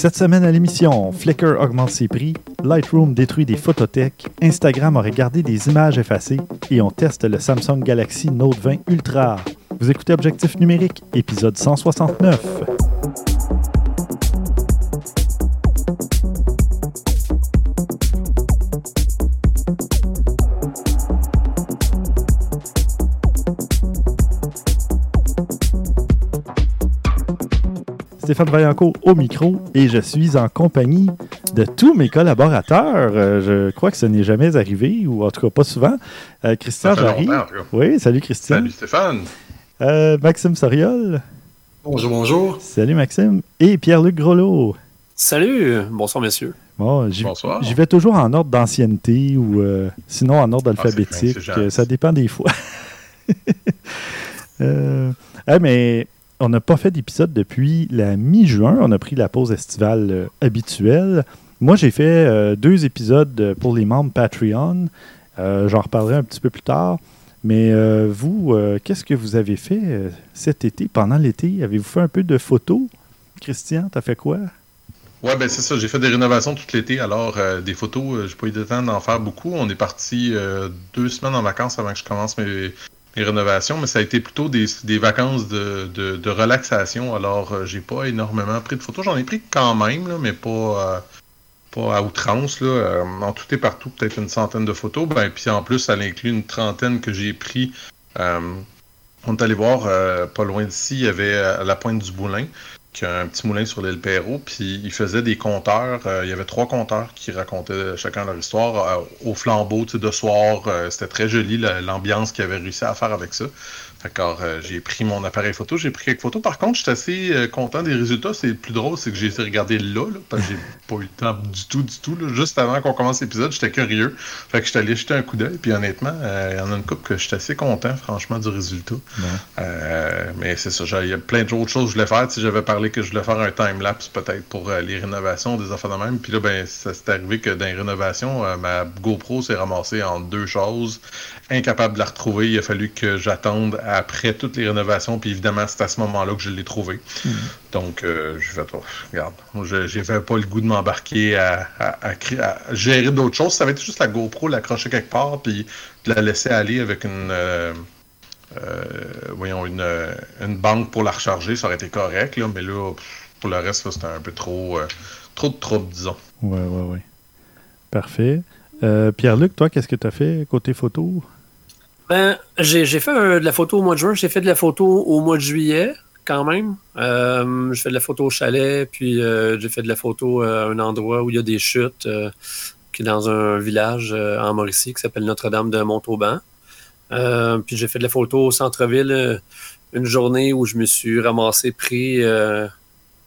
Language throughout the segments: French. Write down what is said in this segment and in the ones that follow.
Cette semaine à l'émission, Flickr augmente ses prix, Lightroom détruit des photothèques, Instagram a regardé des images effacées et on teste le Samsung Galaxy Note 20 Ultra. Vous écoutez Objectif numérique, épisode 169. Stéphane Vaillancourt au micro et je suis en compagnie de tous mes collaborateurs. Euh, je crois que ce n'est jamais arrivé, ou en tout cas pas souvent. Euh, Christian Jarry. Oui, salut Christian. Salut Stéphane. Euh, Maxime Soriol. Bonjour, bonjour. Salut Maxime. Et Pierre-Luc Grolot. Salut. Bonsoir, messieurs. Bon, j'y vais toujours en ordre d'ancienneté ou sinon en ordre ah, alphabétique. ça dépend des fois. mais on n'a pas fait d'épisode depuis la mi-juin. On a pris la pause estivale euh, habituelle. Moi, j'ai fait euh, deux épisodes pour les membres Patreon. Euh, j'en reparlerai un petit peu plus tard. Mais vous, qu'est-ce que vous avez fait cet été, pendant l'été? Avez-vous fait un peu de photos? Christian, t'as fait quoi? Ouais, ben c'est ça. J'ai fait des rénovations tout l'été. Alors, des photos, j'ai pas eu le temps d'en faire beaucoup. On est parti deux semaines en vacances avant que je commence mes, mes rénovations, mais ça a été plutôt des, vacances de, de, relaxation. Alors, euh, j'ai pas énormément pris de photos. J'en ai pris quand même, là, mais pas, euh, pas à outrance. Là. Euh, en tout et partout, peut-être une centaine de photos. Ben, puis en plus, ça inclut une trentaine que j'ai pris. on est allé voir, pas loin d'ici, il y avait la pointe du Boulin qui un petit moulin sur l'île Perrault, puis il faisait des compteurs. il y avait trois compteurs qui racontaient chacun leur histoire au flambeau de soir. C'était très joli l'ambiance qu'ils avaient réussi à faire avec ça. D'accord, euh, j'ai pris mon appareil photo, j'ai pris quelques photos. Par contre, je suis assez euh, content des résultats. C'est le plus drôle, c'est que j'ai été regarder là, parce que j'ai pas eu le temps du tout, du tout. Juste avant qu'on commence l'épisode, j'étais curieux. Fait que je suis allé jeter un coup d'œil. Puis honnêtement, euh, il y en a une couple que je suis assez content, franchement, du résultat. mais c'est ça, il y a plein d'autres choses que je voulais faire. Si j'avais parlé que je voulais faire un time-lapse peut-être pour les rénovations, des affaires de même. Puis là, ben, ça s'est arrivé que dans les rénovations, ma GoPro s'est ramassée en deux choses. Incapable de la retrouver, il a fallu que j'attende après toutes les rénovations. Puis évidemment, c'est à ce moment-là que je l'ai trouvé. Hmm. Donc, euh, je vais pas. Regarde, j'avais pas le goût de m'embarquer à, gérer d'autres choses. Ça avait été juste la GoPro, l'accrocher quelque part, puis de la laisser aller avec une. Euh, euh, voyons, une, une, banque pour la recharger, ça aurait été correct, là, mais là, pour le reste, c'était un peu trop, trop de trouble, disons. Ouais, ouais, ouais. Parfait. Pierre-Luc, toi, qu'est-ce que tu as fait côté photo? Ben, j'ai fait euh, de la photo au mois de juin, j'ai fait de la photo au mois de juillet, quand même. Euh, j'ai fait de la photo au chalet, puis euh, j'ai fait de la photo à un endroit où il y a des chutes, qui est dans un village en Mauricie qui s'appelle Notre-Dame de Montauban. puis j'ai fait de la photo au centre-ville une journée où je me suis ramassé pris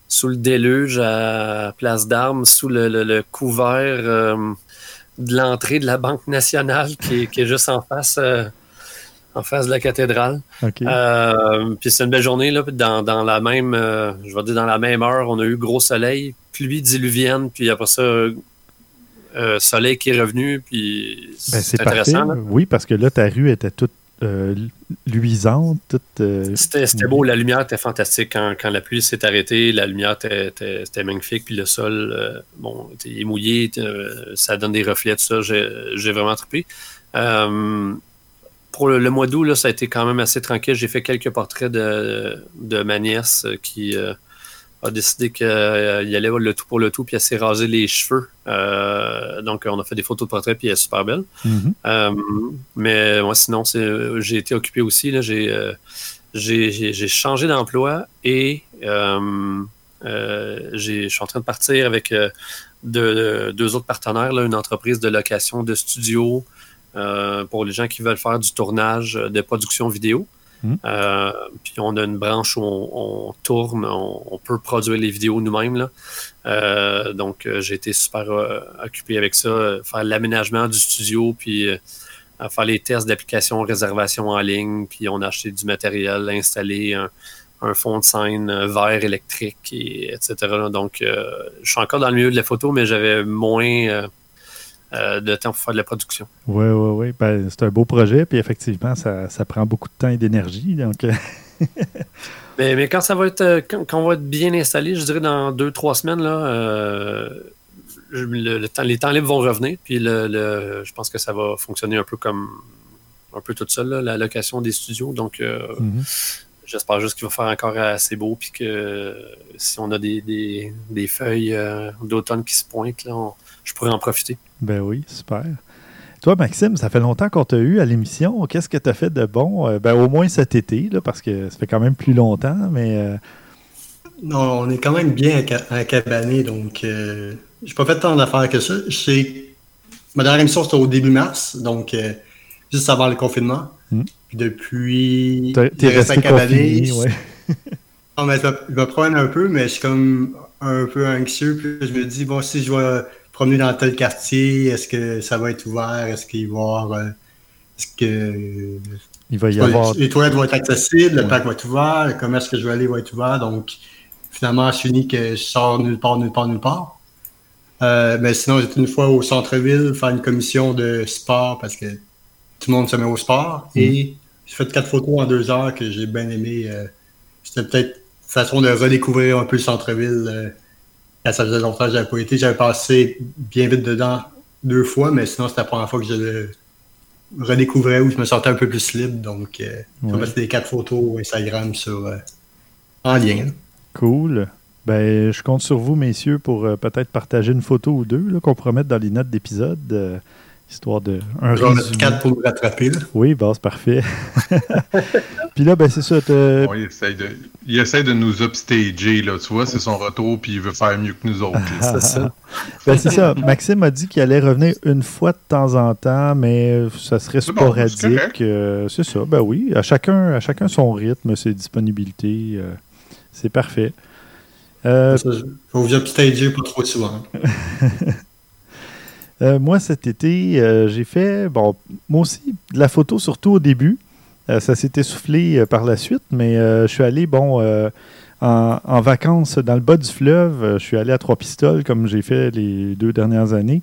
sous le déluge à Place d'Armes, sous le, couvert de l'entrée de la Banque nationale qui, qui est juste en face en face de la cathédrale. Euh, puis c'est une belle journée là, dans, la même, euh, je vais dire dans la même heure, on a eu gros soleil, pluie diluvienne, puis après ça, euh, soleil qui est revenu, puis ben, c'est intéressant. Oui, parce que là ta rue était toute luisante, C'était beau, la lumière était fantastique quand, la pluie s'est arrêtée, la lumière était, magnifique, puis le sol, bon, est mouillé, ça donne des reflets, tout ça, j'ai vraiment trippé pour le, mois d'août, ça a été quand même assez tranquille. J'ai fait quelques portraits de, ma nièce qui euh, a décidé qu'il euh, allait le tout pour le tout, puis elle s'est rasé les cheveux. Euh, donc, on a fait des photos de portraits, puis elle est super belle. Mm-hmm. mais moi, sinon, j'ai été occupé aussi. j'ai changé d'emploi et je suis en train de partir avec deux autres partenaires, une entreprise de location de studios. Euh, pour les gens qui veulent faire du tournage de production vidéo. Hmm. Euh, puis on a une branche où on, tourne, on, peut produire les vidéos nous-mêmes. Euh, donc j'ai été super occupé avec ça, faire l'aménagement du studio, puis faire les tests d'application réservation en ligne, puis on a acheté du matériel, installé un, fond de scène vert électrique, et, etc. Donc je suis encore dans le milieu de la photo, mais j'avais moins euh, de temps pour faire de la production. Oui, oui, oui. Ben, c'est un beau projet, puis effectivement, ça, prend beaucoup de temps et d'énergie. Donc, Mais, quand ça va être quand, on va être bien installé, je dirais dans deux, trois semaines, là, le, temps, les temps libres vont revenir. Puis le, je pense que ça va fonctionner un peu comme un peu tout seul, la location des studios. Donc mm-hmm. J'espère juste qu'il va faire encore assez beau, puis que si on a des, feuilles d'automne qui se pointent, là, je pourrais en profiter. Ben oui, super. Toi, Maxime, ça fait longtemps qu'on t'a eu à l'émission. Qu'est-ce que tu as fait de bon? Euh, ben, au moins cet été, là, parce que ça fait quand même plus longtemps, mais. Euh, non, on est quand même bien à, cabané, donc euh, j'ai pas fait tant d'affaires que ça. Ma dernière émission, c'était au début mars, donc juste avant le confinement. Hmm. Puis depuis. T'es resté à cabané. Ouais. non, mais je me promène un peu, mais je suis comme un peu anxieux. Puis je me dis, bon, si je vais promener dans tel quartier? Est-ce que ça va être ouvert? Est-ce qu'il va y avoir. Euh, est-ce que. Il va y avoir. Les toilettes vont être accessibles, le parc va être ouvert, le commerce que je vais aller va être ouvert. Donc, finalement, je finis que je sors nulle part, nulle part, nulle part. Euh, mais sinon, j'étais une fois au centre-ville faire une commission de sport parce que tout le monde se met au sport. Mm. Et j'ai fait quatre photos en deux heures que j'ai bien aimé. Euh, c'était peut-être une façon de redécouvrir un peu le centre-ville ça faisait longtemps que j'avais pas été. J'avais passé bien vite dedans deux fois, mais sinon, c'était la première fois que je le redécouvrais où je me sentais un peu plus libre. Donc, euh, je vais des quatre photos Instagram sur, euh, en lien. Cool. Ben, je compte sur vous, messieurs, pour euh, peut-être partager une photo ou deux qu'on mettre dans les notes d'épisode histoire de un résumé. 4 pour le rattraper. Oui, bah, c'est parfait. puis là, ben, c'est ça. il, essaie de, il essaie de nous upstager, là, tu vois, c'est son retour, puis il veut faire mieux que nous autres. c'est ça. Ben, c'est ça. Maxime a dit qu'il allait revenir une fois de temps en temps, mais ça serait sporadique. Euh, c'est ça, ben oui. À chacun, à chacun son rythme, ses disponibilités. Euh, c'est parfait. Euh, faut vous upstager pas trop souvent. Euh, moi, cet été, euh, j'ai fait, bon, moi aussi, de la photo, surtout au début. Euh, ça s'est essoufflé par la suite, mais je suis allé, bon, en, vacances dans le bas du fleuve. je suis allé à Trois-Pistoles, comme j'ai fait les deux dernières années.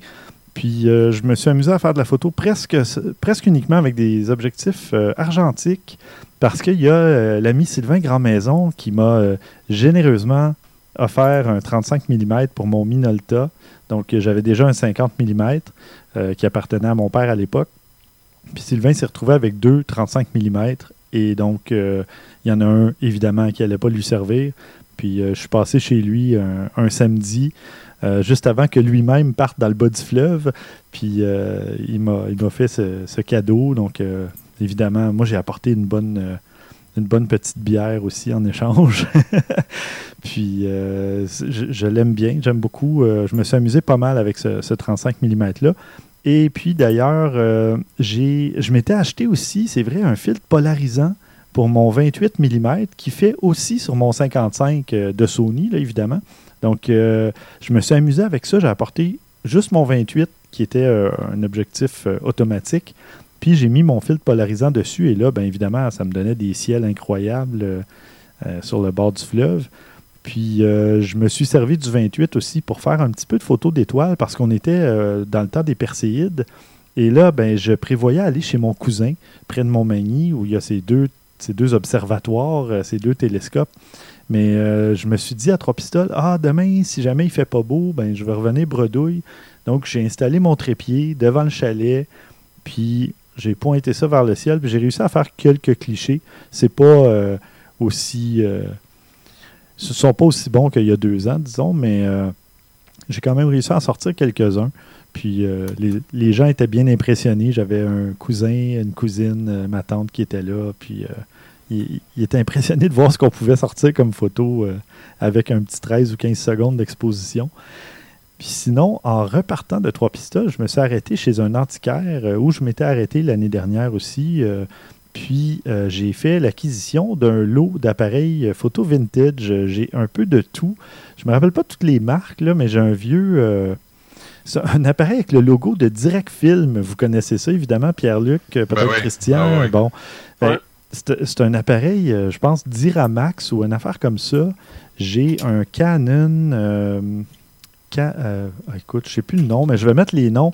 Puis je me suis amusé à faire de la photo presque, presque uniquement avec des objectifs argentiques, parce qu'il y a l'ami Sylvain Grandmaison qui m'a généreusement offert un 35 mm pour mon Minolta donc, j'avais déjà un 50 mm euh, qui appartenait à mon père à l'époque. Puis Sylvain s'est retrouvé avec deux 35 mm. Et donc, euh, il y en a un, évidemment, qui n'allait pas lui servir. Puis, euh, je suis passé chez lui un, samedi, juste avant que lui-même parte dans le bas du fleuve. Puis, il m'a fait ce, ce, cadeau. Donc, évidemment, moi, j'ai apporté une bonne une bonne petite bière aussi en échange. Puis euh, je, l'aime bien, j'aime beaucoup. Euh, je me suis amusé pas mal avec ce, 35 mm-là. Et puis d'ailleurs, euh, je m'étais acheté aussi, c'est vrai, un filtre polarisant pour mon 28 mm qui fait aussi sur mon 55 de Sony, là, évidemment. Donc je me suis amusé avec ça. J'ai apporté juste mon 28 qui était un objectif automatique. Puis j'ai mis mon filtre polarisant dessus et là, bien évidemment, ça me donnait des ciels incroyables sur le bord du fleuve. Puis euh, je me suis servi du 28 aussi pour faire un petit peu de photos d'étoiles parce qu'on était euh, dans le temps des Perséides. Et là, ben, je prévoyais aller chez mon cousin, près de Montmagny, où il y a ces deux, ces deux observatoires, euh, ces deux télescopes. Mais je me suis dit à trois pistoles, ah, demain, si jamais il fait pas beau, ben, je vais revenir bredouille. Donc, j'ai installé mon trépied devant le chalet, puis j'ai pointé ça vers le ciel, puis j'ai réussi à faire quelques clichés. C'est pas aussi ce ne sont pas aussi bons qu'il y a deux ans, disons, mais euh, j'ai quand même réussi à en sortir quelques-uns. Puis euh, les, gens étaient bien impressionnés. J'avais un cousin, une cousine, euh, ma tante qui était là. Puis ils il étaient impressionnés de voir ce qu'on pouvait sortir comme photo avec un petit 13 ou 15 secondes d'exposition. Puis sinon, en repartant de Trois Pistoles, je me suis arrêté chez un antiquaire où je m'étais arrêté l'année dernière aussi. Puis euh, j'ai fait l'acquisition d'un lot d'appareils photo vintage. J'ai un peu de tout. Je me rappelle pas toutes les marques, là, mais j'ai un vieux. Euh, un appareil avec le logo de Direct Film. Vous connaissez ça, évidemment, Pierre-Luc, euh, peut-être ben Christian. Ah bon. Ben, c'est un appareil, je pense, Diramax ou une affaire comme ça. J'ai un Canon. Écoute, je ne sais plus le nom, mais je vais mettre les noms.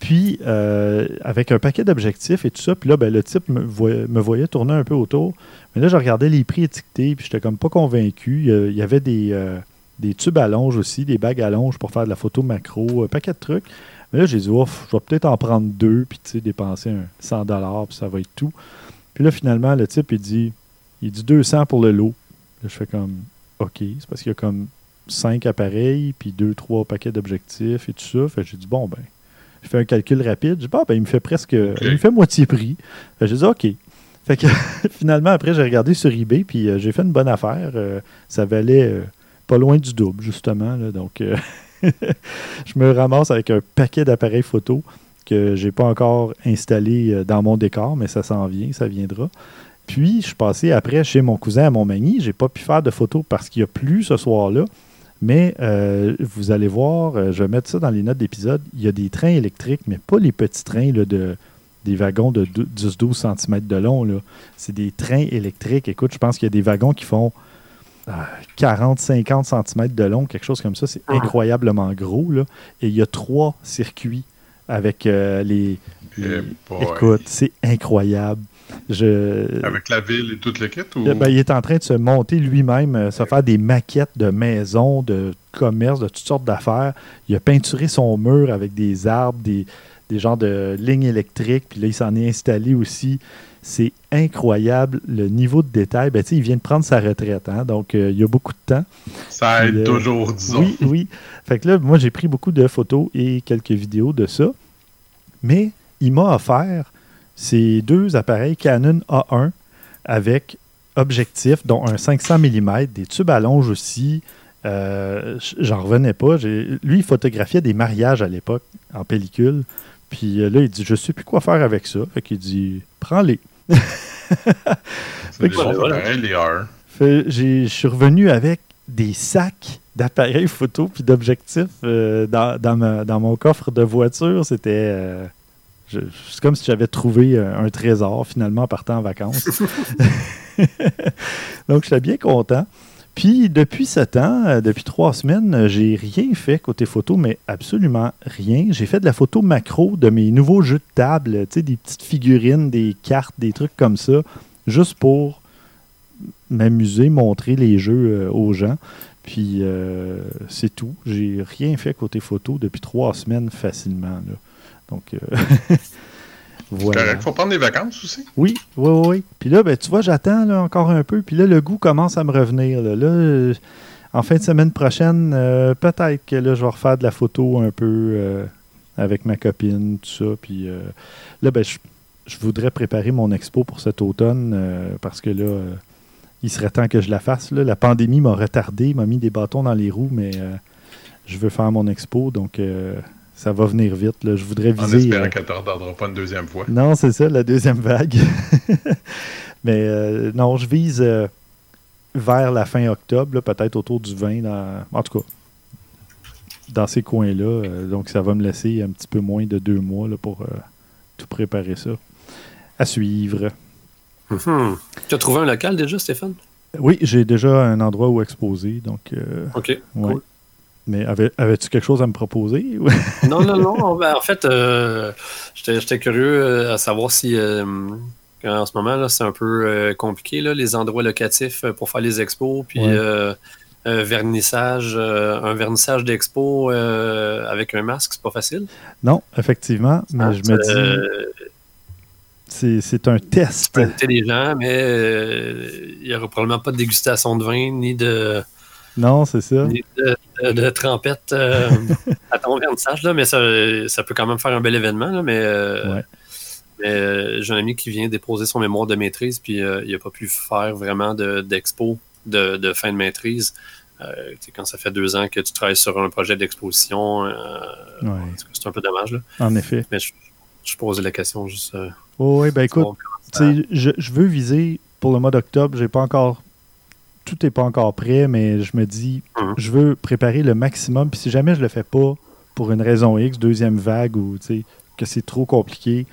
Puis, euh, avec un paquet d'objectifs et tout ça, puis là, ben, le type me voyait, tourner un peu autour. Mais là, je regardais les prix étiquetés, puis j'étais comme pas convaincu. Il y avait des, euh, des tubes à longe aussi, des bagues à longe pour faire de la photo macro, un paquet de trucs. Mais là, j'ai dit, ouf, je vais peut-être en prendre deux, puis tu sais, dépenser un 100 puis ça va être tout. Puis là, finalement, le type, il dit, il dit 200 pour le lot. Là, je fais comme, OK, c'est parce qu'il y a comme cinq appareils, puis deux, trois paquets d'objectifs et tout ça. Fait j'ai dit, bon, ben, je fais un calcul rapide. Je dis, bon, ben, il me fait presque, il me fait moitié prix. J'ai dit, OK. Fait que finalement, après, j'ai regardé sur eBay, puis euh, j'ai fait une bonne affaire. Euh, ça valait euh, pas loin du double, justement. Là, donc, je me ramasse avec un paquet d'appareils photo que j'ai pas encore installé dans mon décor, mais ça s'en vient, ça viendra. Puis, je suis passé après chez mon cousin à Montmagny. J'ai pas pu faire de photos parce qu'il n'y a plus ce soir-là. Mais euh, vous allez voir, euh, je vais mettre ça dans les notes d'épisode. Il y a des trains électriques, mais pas les petits trains là, de, des wagons de 10-12 cm de long. C'est des trains électriques. Écoute, je pense qu'il y a des wagons qui font 40-50 euh, cm de long, quelque chose comme ça. C'est ah. incroyablement gros. Là. Et il y a trois circuits avec les. Eh écoute, c'est incroyable. Avec la ville et toute le Ou... Ben, il est en train de se monter lui-même, euh, se faire des maquettes de maisons, de commerces, de toutes sortes d'affaires. Il a peinturé son mur avec des arbres, des, des genres de lignes électriques, puis là, il s'en est installé aussi. C'est incroyable le niveau de détail. Ben, il vient de prendre sa retraite, hein, donc euh, il y a beaucoup de temps. Ça aide euh, toujours, disons. Oui, oui. Fait que là, moi, j'ai pris beaucoup de photos et quelques vidéos de ça. Mais il m'a offert c'est deux appareils Canon A1 avec objectif, dont un 500 mm, des tubes à longe aussi. Euh, j'en revenais pas. Lui, il photographiait des mariages à l'époque en pellicule. Puis euh, là, il dit Je sais plus quoi faire avec ça. Fait qu'il dit Prends-les. Je suis revenu avec des sacs d'appareils photo puis d'objectifs euh, dans, mon coffre de voiture. C'était c'est comme si j'avais trouvé euh, un trésor finalement en partant en vacances. Donc, j'étais bien content. Puis, depuis sept ans, euh, depuis trois semaines, euh, j'ai rien fait côté photo, mais absolument rien. J'ai fait de la photo macro de mes nouveaux jeux de table, tu sais, des petites figurines, des cartes, des trucs comme ça, juste pour m'amuser, montrer les jeux aux gens. Puis, c'est tout. J'ai rien fait côté photo depuis trois semaines facilement. Là. Donc, euh, voilà. Il faut prendre des vacances aussi. Oui, oui, oui. Puis là, ben, tu vois, j'attends encore un peu. Puis là, le goût commence à me revenir. Là, euh, en fin de semaine prochaine, euh, peut-être que là, je vais refaire de la photo un peu avec ma copine, tout ça. Puis là, ben, je, voudrais préparer mon expo pour cet automne parce que là, il serait temps que je la fasse. La pandémie m'a retardé, m'a mis des bâtons dans les roues, mais je veux faire mon expo. Donc, ça va venir vite. Je voudrais viser. En espérant euh, qu'elle ne pas une deuxième fois. Non, c'est ça, la deuxième vague. Mais euh, non, je vise euh, vers la fin octobre, peut-être autour du 20, en tout cas, dans ces coins-là. donc, ça va me laisser un petit peu moins de deux mois pour tout préparer ça. À suivre. Mm-hmm. Tu as trouvé un local déjà, Stéphane? Oui, j'ai déjà un endroit où exposer. Donc, OK, cool. Mais avais, tu quelque chose à me proposer? non, non, non. Ben, en fait, euh, j'étais curieux euh, à savoir si euh, en ce moment, c'est un peu compliqué, là, les endroits locatifs pour faire les expos, puis un vernissage, un vernissage d'expo avec un masque, c'est pas facile? Non, effectivement, mais ah, je me dis. C'est un test. C'est intelligent, mais il n'y aura probablement pas de dégustation de vin ni de. Non, c'est ça. De, trempette euh, à ton vernissage, là, mais ça, ça, peut quand même faire un bel événement. mais euh, euh, j'ai un ami qui vient déposer son mémoire de maîtrise, puis il n'a pas pu faire vraiment d'expo de, fin de maîtrise. quand ça fait deux ans que tu travailles sur un projet d'exposition, c'est un peu dommage. Là. En effet. Mais je, je posais la question juste. oui, ben écoute, je, je veux viser pour le mois d'octobre, j'ai pas encore tout n'est pas encore prêt, mais je me dis, mhm. je veux préparer le maximum. Puis si jamais je le fais pas pour une raison X, deuxième vague ou que c'est trop compliqué,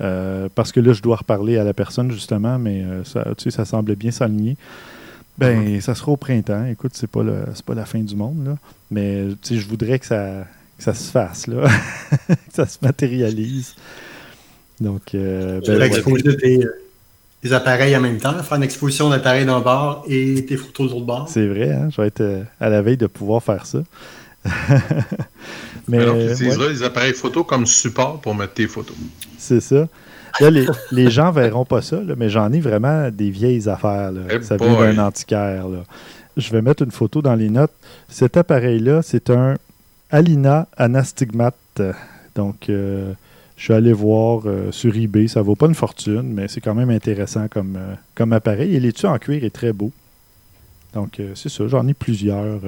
euh, parce que là, je dois reparler à la personne justement, mais euh, ça, ça semble bien s'aligner. Ben, mhm. ça sera au printemps. Écoute, c'est pas pas la fin du monde, là. Mais je voudrais que ça que ça se fasse, là. que ça se matérialise. Donc, euh, ben, des, appareils en même temps, faire une exposition d'appareils d'un bord et tes photos de l'autre bord. C'est vrai, hein? je vais être euh, à la veille de pouvoir faire ça. Mais, Alors, tu utiliseras les appareils photo comme support pour mettre tes photos. C'est ça. Là, les, les, gens verront pas ça, mais j'en ai vraiment des vieilles affaires. Là. Ça vient d'un antiquaire. Je vais mettre une photo dans les notes. Cet appareil-là, c'est un Alina Anastigmate. Donc, euh, je suis allé voir euh, sur eBay. Ça vaut pas une fortune, mais c'est quand même intéressant comme, euh, comme appareil. Et l'étui en cuir est très beau. Donc, c'est ça. J'en ai plusieurs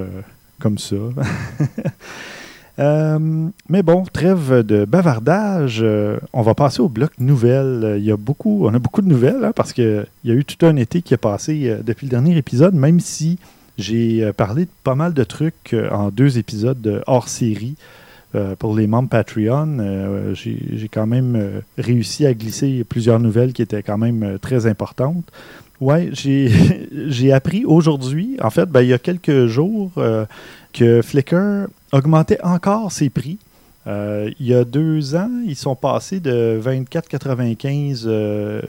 comme ça. Euh, mais bon, trêve de bavardage. Euh, on va passer au bloc nouvelles. Il y a beaucoup, on a beaucoup de nouvelles hein, parce qu'il y a eu tout un été qui est passé euh, depuis le dernier épisode, même si j'ai parlé de pas mal de trucs en deux épisodes hors série. Pour les membres Patreon, j'ai quand même réussi à glisser plusieurs nouvelles qui étaient quand même très importantes. Ouais, j'ai appris aujourd'hui, en fait, ben, il y a quelques jours, que Flickr augmentait encore ses prix. Euh, il y a deux ans, ils sont passés de 24,95 euh,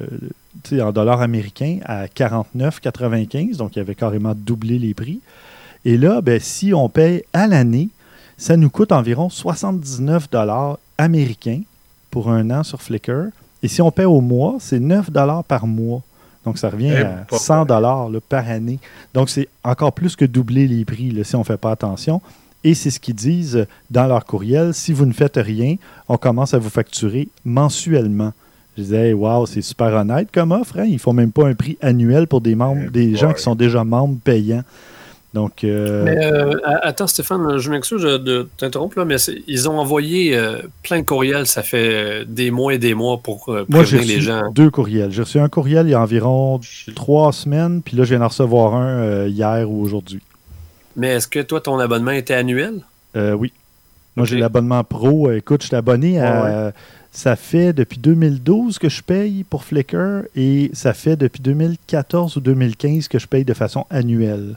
en dollars américains à 49,95. Donc, il avait carrément doublé les prix. Et là, ben, si on paye à l'année, ça nous coûte environ 79 dollars américains pour un an sur Flickr. Et si on paye au mois, c'est 9 dollars par mois. Donc, ça revient eh, à 100 dollars par année. Donc, c'est encore plus que doubler les prix si on ne fait pas attention. Et c'est ce qu'ils disent dans leur courriel. Si vous ne faites rien, on commence à vous facturer mensuellement. Je disais, waouh, c'est super honnête comme offre. Hein? Ils ne font même pas un prix annuel pour des membres, eh des gens qui sont déjà membres payants. Donc, euh, Mais euh, attends, Stéphane, je m'excuse de t'interrompre, mais ils ont envoyé euh, plein de courriels. Ça fait des mois et des mois pour Moi, j'ai les gens. Deux courriels. J'ai reçu un courriel il y a environ trois semaines, puis là, je viens d'en recevoir un hier ou aujourd'hui. Mais est-ce que toi, ton abonnement était annuel? oui. Moi, j'ai l'abonnement pro. Écoute, je suis abonné à. Ça fait depuis 2012 que je paye pour Flickr et ça fait depuis 2014 ou 2015 que je paye de façon annuelle.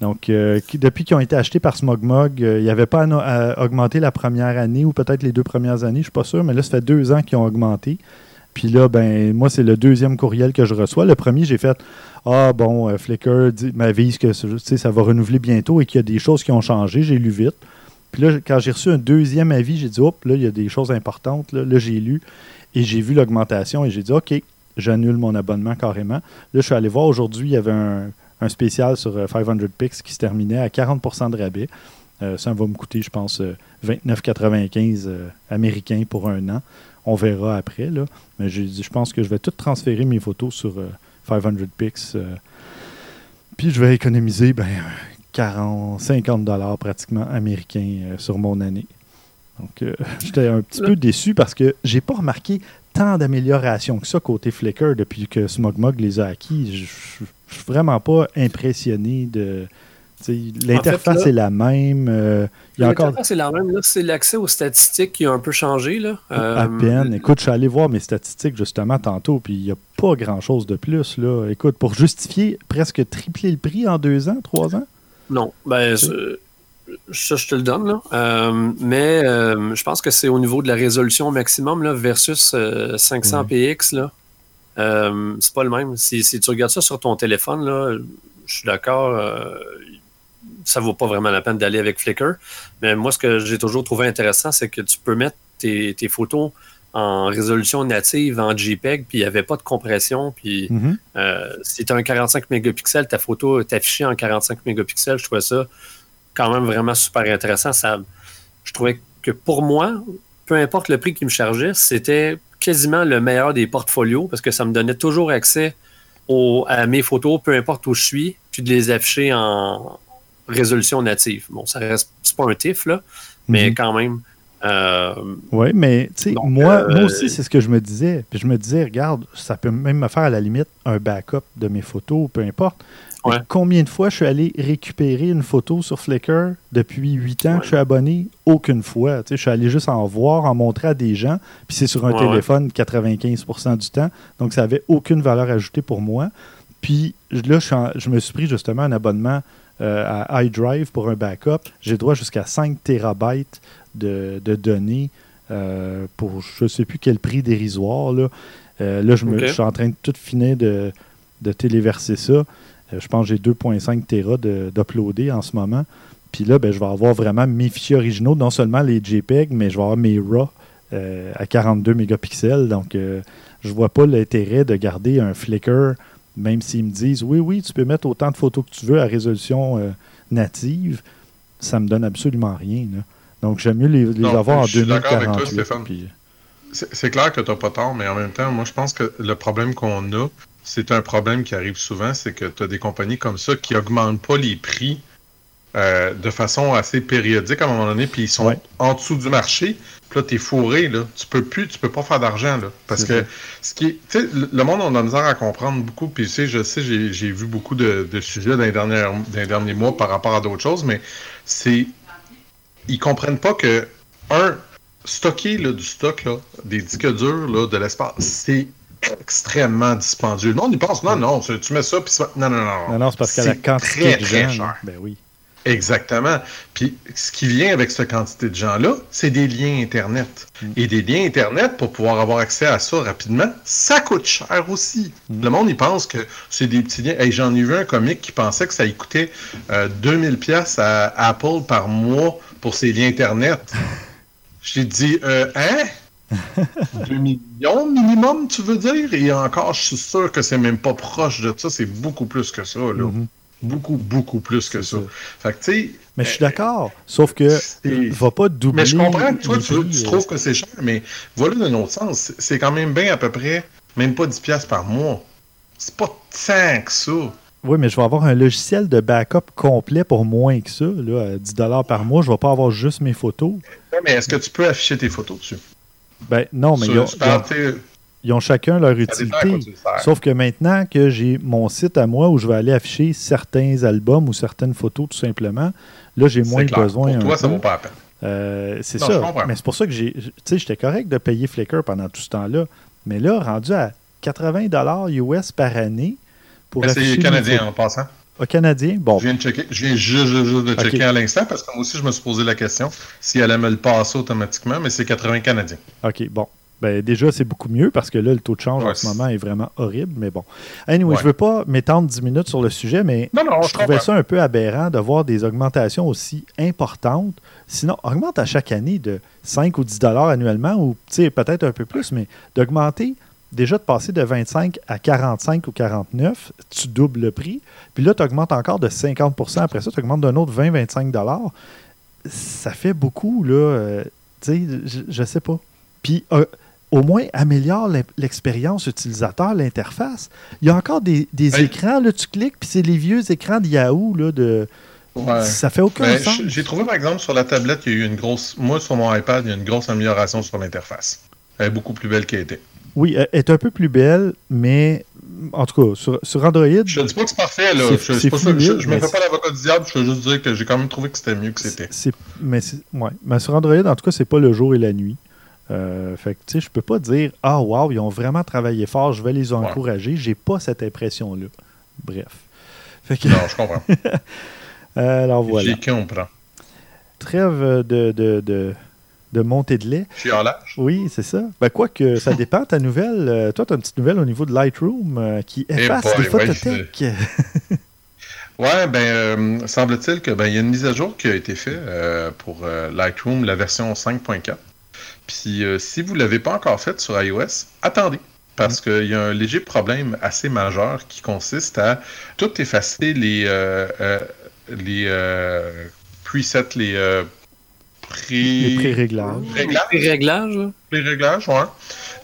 Donc, euh, depuis qu'ils ont été achetés par SmogMog, euh, il n'y avait pas à, augmenter la première année ou peut-être les deux premières années, je ne suis pas sûr, mais là, ça fait deux ans qu'ils ont augmenté. Puis là, ben, moi, c'est le deuxième courriel que je reçois. Le premier, j'ai fait Ah, bon, euh, Flickr m'avise que ça va renouveler bientôt et qu'il y a des choses qui ont changé. J'ai lu vite. Puis là, quand j'ai reçu un deuxième avis, j'ai dit Hop, là, il y a des choses importantes. Là, là j'ai lu et j'ai vu l'augmentation et j'ai dit OK, j'annule mon abonnement carrément. Là, je suis allé voir aujourd'hui, il y avait un, un spécial sur 500 euh, Pix qui se terminait à 40% de rabais. Euh, ça va me coûter, je pense, 29,95 euh, américains pour un an. On verra après. Là. Mais je, je pense que je vais tout transférer mes photos sur 500 Pix. puis je vais économiser ben, 40, 50 dollars pratiquement américains sur mon année. Donc, j'étais un petit peu déçu parce que j'ai pas remarqué tant d'améliorations que ça côté Flickr depuis que SmogMog les a acquis. Je, je suis vraiment pas impressionné de. L'interface est la même. Euh, l'interface est la même. C'est l'accès aux statistiques qui a un peu changé. Là. à euh, peine. Écoute, je suis allé voir mes statistiques justement tantôt, puis il n'y a pas grand-chose de plus. Là. Écoute, pour justifier presque tripler le prix en deux ans, trois ans? Non. Ben, ça, je te le donne. Là. Euh, mais je pense que c'est au niveau de la résolution maximum là, versus 500 px. Là. Euh, c'est pas le même. Si, tu regardes ça sur ton téléphone, là, je suis d'accord, euh, ça vaut pas vraiment la peine d'aller avec Flickr. Mais moi, ce que j'ai toujours trouvé intéressant, c'est que tu peux mettre tes, photos en résolution native, en JPEG, puis il n'y avait pas de compression. Puis mm-hmm. euh, si tu as un 45 mégapixels, ta photo est affichée en 45 mégapixels. Je trouvais ça quand même vraiment super intéressant. Ça, je trouvais que pour moi, peu importe le prix qui me chargeait, c'était quasiment le meilleur des portfolios parce que ça me donnait toujours accès à mes photos, peu importe où je suis, puis de les afficher en résolution native. Bon, ça reste pas un TIFF, là, mais mhm. quand même. Euh, oui, mais tu sais, moi, moi euh, aussi, c'est ce que je me disais. Puis je me disais, regarde, ça peut même me faire à la limite un backup de mes photos, peu importe. Combien de fois je suis allé récupérer une photo sur Flickr depuis huit ans que je suis abonné? Aucune fois. je suis allé juste en voir, en montrer à des gens, puis c'est sur un téléphone 95% du temps. Donc, ça n'avait aucune valeur ajoutée pour moi. Puis là, je, me suis pris justement un abonnement euh, à iDrive pour un backup. J'ai droit jusqu'à 5 terabytes de, de données euh, pour je ne sais plus quel prix dérisoire. Là, Euh, là je, me, Ok. je suis en train de tout finir de, de téléverser ça. Euh, je pense que j'ai 2,5 Tera de- d'uploader en ce moment. Puis là, ben, je vais avoir vraiment mes fichiers originaux, non seulement les JPEG, mais je vais avoir mes RAW euh, à 42 mégapixels. Donc, euh, je vois pas l'intérêt de garder un Flickr, même s'ils me disent oui, oui, tu peux mettre autant de photos que tu veux à résolution euh, native. Ça me donne absolument rien. là. Donc, j'aime mieux les, les Non, avoir en je suis d'accord avec toi, 2048. Stéphane. puis- C'est c'est clair que tu n'as pas tort, mais en même temps, moi, je pense que le problème qu'on a, c'est un problème qui arrive souvent, c'est que tu as des compagnies comme ça qui augmentent pas les prix euh, de façon assez périodique à un moment donné, puis ils sont Ouais. en dessous du marché. Puis là, tu es fourré, là. Tu peux plus, tu peux pas faire d'argent, là. Parce que ce qui est, le monde, on a de la misère à comprendre beaucoup, puis tu sais, je sais, j'ai j'ai vu beaucoup de, de sujets dans les, dernières, dans les derniers mois par rapport à d'autres choses, mais c'est. Ils comprennent pas que, un, stocker là, du stock, là, des disques durs, là, de l'espace, c'est extrêmement dispendieux. Le monde, il pense, non, non, tu mets ça, puis ça... Non, non, non. Non, non, c'est parce qu'à la quantité très, de très gens. cher. là, Ben oui. Exactement. Puis ce qui vient avec cette quantité de gens-là, c'est des liens Internet. Mm. Et des liens Internet, pour pouvoir avoir accès à ça rapidement, ça coûte cher aussi. Mm. Le monde, il pense que c'est des petits liens. Hey, J'en ai vu un comique qui pensait que ça coûtait euh, 2000 pièces à Apple par mois pour ses liens Internet. J'ai dit, euh, hein? 2 millions minimum, tu veux dire? Et encore, je suis sûr que c'est même pas proche de ça. C'est beaucoup plus que ça, là. Mhm. Beaucoup, beaucoup plus que ça. ça. Fait que, tu sais, Mais je suis d'accord. Sauf que va pas doubler. mais je comprends que toi, tu, prix, tu euh, trouves que c'est cher, mais voilà d'un autre sens. C'est- quand même bien à peu près, même pas 10$ piastres par mois. C'est pas tant que ça. Oui, mais je vais avoir un logiciel de backup complet pour moins que ça, là, à 10 par mois. Je vais pas avoir juste mes photos. Ouais, Mais est-ce que tu peux afficher tes photos dessus? Ben non, mais ils ont, ils ils chacun leur utilité. Sauf que maintenant que j'ai mon site à moi où je vais aller afficher certains albums ou certaines photos tout simplement, là j'ai moins clair. besoin. Pour toi, ça vaut pas la peine. Euh, c'est ça. Mais c'est pour ça que j'ai. Tu sais, j'étais correct de payer Flickr pendant tout ce temps-là. Mais là, rendu à 80 US par année pour Mais afficher c'est canadien en passant. Au Canadien, bon. Je viens de checker. Je viens juste, juste- juste de checker à l'instant parce que moi aussi, je me suis posé la question si elle allait me le passer automatiquement, mais c'est 80 canadiens. OK, bon. Ben, déjà, c'est beaucoup mieux parce que là, le taux de change en ce moment est vraiment horrible, mais bon. Anyway, Ouais. je veux pas m'étendre 10 minutes sur le sujet, mais Non, non, je je trouvais ça un peu aberrant de voir des augmentations aussi importantes. Sinon, augmente à chaque année de 5 ou 10 dollars annuellement, ou tu sais, peut-être un peu plus, mais d'augmenter, déjà de passer de 25 à 45 ou 49, tu doubles le prix. Puis là, tu augmentes encore de 50% Après ça, tu augmentes d'un autre 20-25 dollars. Ça fait beaucoup, là. euh, tu sais, je, je sais pas. Puis, euh, au moins, améliore l'expérience utilisateur, l'interface. Il y a encore des, écrans, là, tu cliques, puis c'est les vieux écrans de Yahoo, là, de... Ouais. Ça fait aucun Ben, sens. J'ai trouvé, par exemple, sur la tablette, il y a eu une grosse. Moi, sur mon iPad, il y a une grosse amélioration sur l'interface. Elle est beaucoup plus belle qu'elle était. Oui, elle est un peu plus belle, mais en tout cas, sur, sur Android, Je ne dis pas que c'est parfait, là. Je, je me fais pas l'avocat du diable, je veux juste dire que j'ai quand même trouvé que c'était mieux que c'était. mais, ouais. mais sur Android, en tout cas, c'est pas le jour et la nuit. Euh, fait que, tu sais, je peux pas dire « Ah, wow, ils ont vraiment travaillé fort, je vais les encourager. J'ai pas cette impression-là. Bref. Fait que, Non, je comprends. alors voilà. J'ai comprends. Trêve de, de, de, de montée de lait. Chiolage. Oui, c'est ça. Ben, quoique, ça dépend. Ta nouvelle, euh, toi, tu as une petite nouvelle au niveau de Lightroom euh, qui efface boy, les photothèques. Ouais, ben, euh, semble-t-il que ben, il y a une mise à jour qui a été faite pour Lightroom, la version 5.4. Puis si vous ne l'avez pas encore faite sur iOS, attendez. Parce qu'il y a un léger problème assez majeur qui consiste à tout effacer les, euh, euh, les euh, presets, les pré- les pré-réglages. réglages. Les réglages, là. Les réglages, ouais.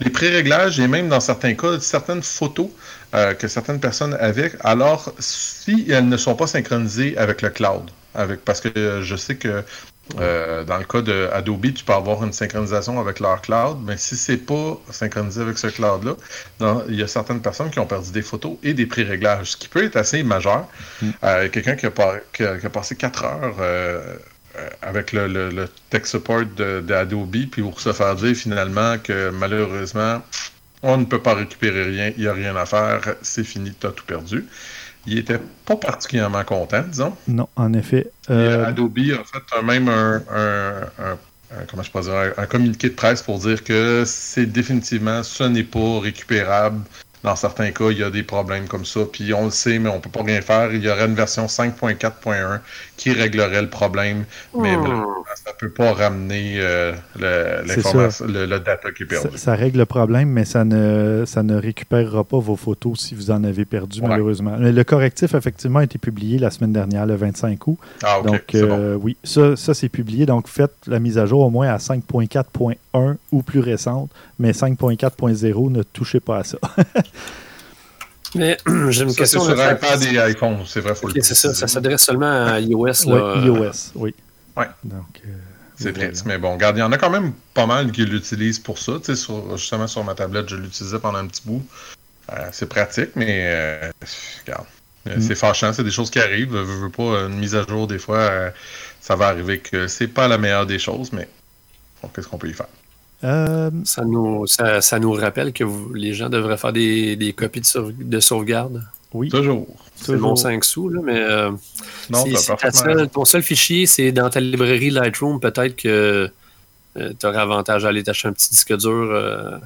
Les pré-réglages et même dans certains cas, certaines photos euh, que certaines personnes avaient, alors si elles ne sont pas synchronisées avec le cloud, avec parce que je sais que euh, dans le cas de Adobe, tu peux avoir une synchronisation avec leur cloud, mais si c'est pas synchronisé avec ce cloud-là, il y a certaines personnes qui ont perdu des photos et des pré-réglages, ce qui peut être assez majeur. Mm. Euh, Quelqu'un qui, a par- qui a- qui a passé 4 heures euh, avec le, le- le tech support de- d'Adobe, puis pour se faire dire finalement que malheureusement, on ne peut pas récupérer rien, il n'y a rien à faire, c'est fini, tu as tout perdu. il était pas particulièrement content, disons. Non, en effet. Euh, Adobe a fait même un, comment je peux dire, un, communiqué de presse pour dire que c'est définitivement, ce n'est pas récupérable dans certains cas, il y a des problèmes comme ça, puis on le sait, mais on peut pas rien faire. Il y aurait une version 5.4.1 qui réglerait le problème, mais hmm. ça peut pas ramener euh, le, data qui est perdu. Ça, règle le problème, mais ça ne, ça ne récupérera pas vos photos si vous en avez perdu, malheureusement. Le correctif, effectivement, a été publié la semaine dernière, le 25 août. Ah, Donc, euh, oui, ça, ça c'est publié. Donc, faites la mise à jour au moins à 5.4.1 ou plus récente, mais 5.4.0, ne touchez pas à ça. Mais j'ai une question. C'est sur iPad et iPhone, c'est vrai. Okay, c'est ça, ça s'adresse seulement à iOS. Là, iOS, oui. Ouais. Donc, euh, c'est triste, mais bon, regarde, il y en a quand même pas mal qui l'utilisent pour ça. Tu sais, sur, justement, sur ma tablette, je l'utilisais pendant un petit bout. Euh, c'est pratique, mais euh, regarde. Mm. C'est fâchant, c'est des choses qui arrivent. Je veux pas une mise à jour, des fois, ça va arriver que c'est pas la meilleure des choses, mais qu'est-ce qu'on peut y faire? Euh, ça, nous, ça, nous rappelle que les gens devraient faire des, copies de, sauvegarde. Oui. Toujours. C'est bon 5 sous, là, mais euh, si, ton seul fichier, c'est dans ta librairie Lightroom, peut-être que euh, tu aurais avantage à aller t'acheter un petit disque dur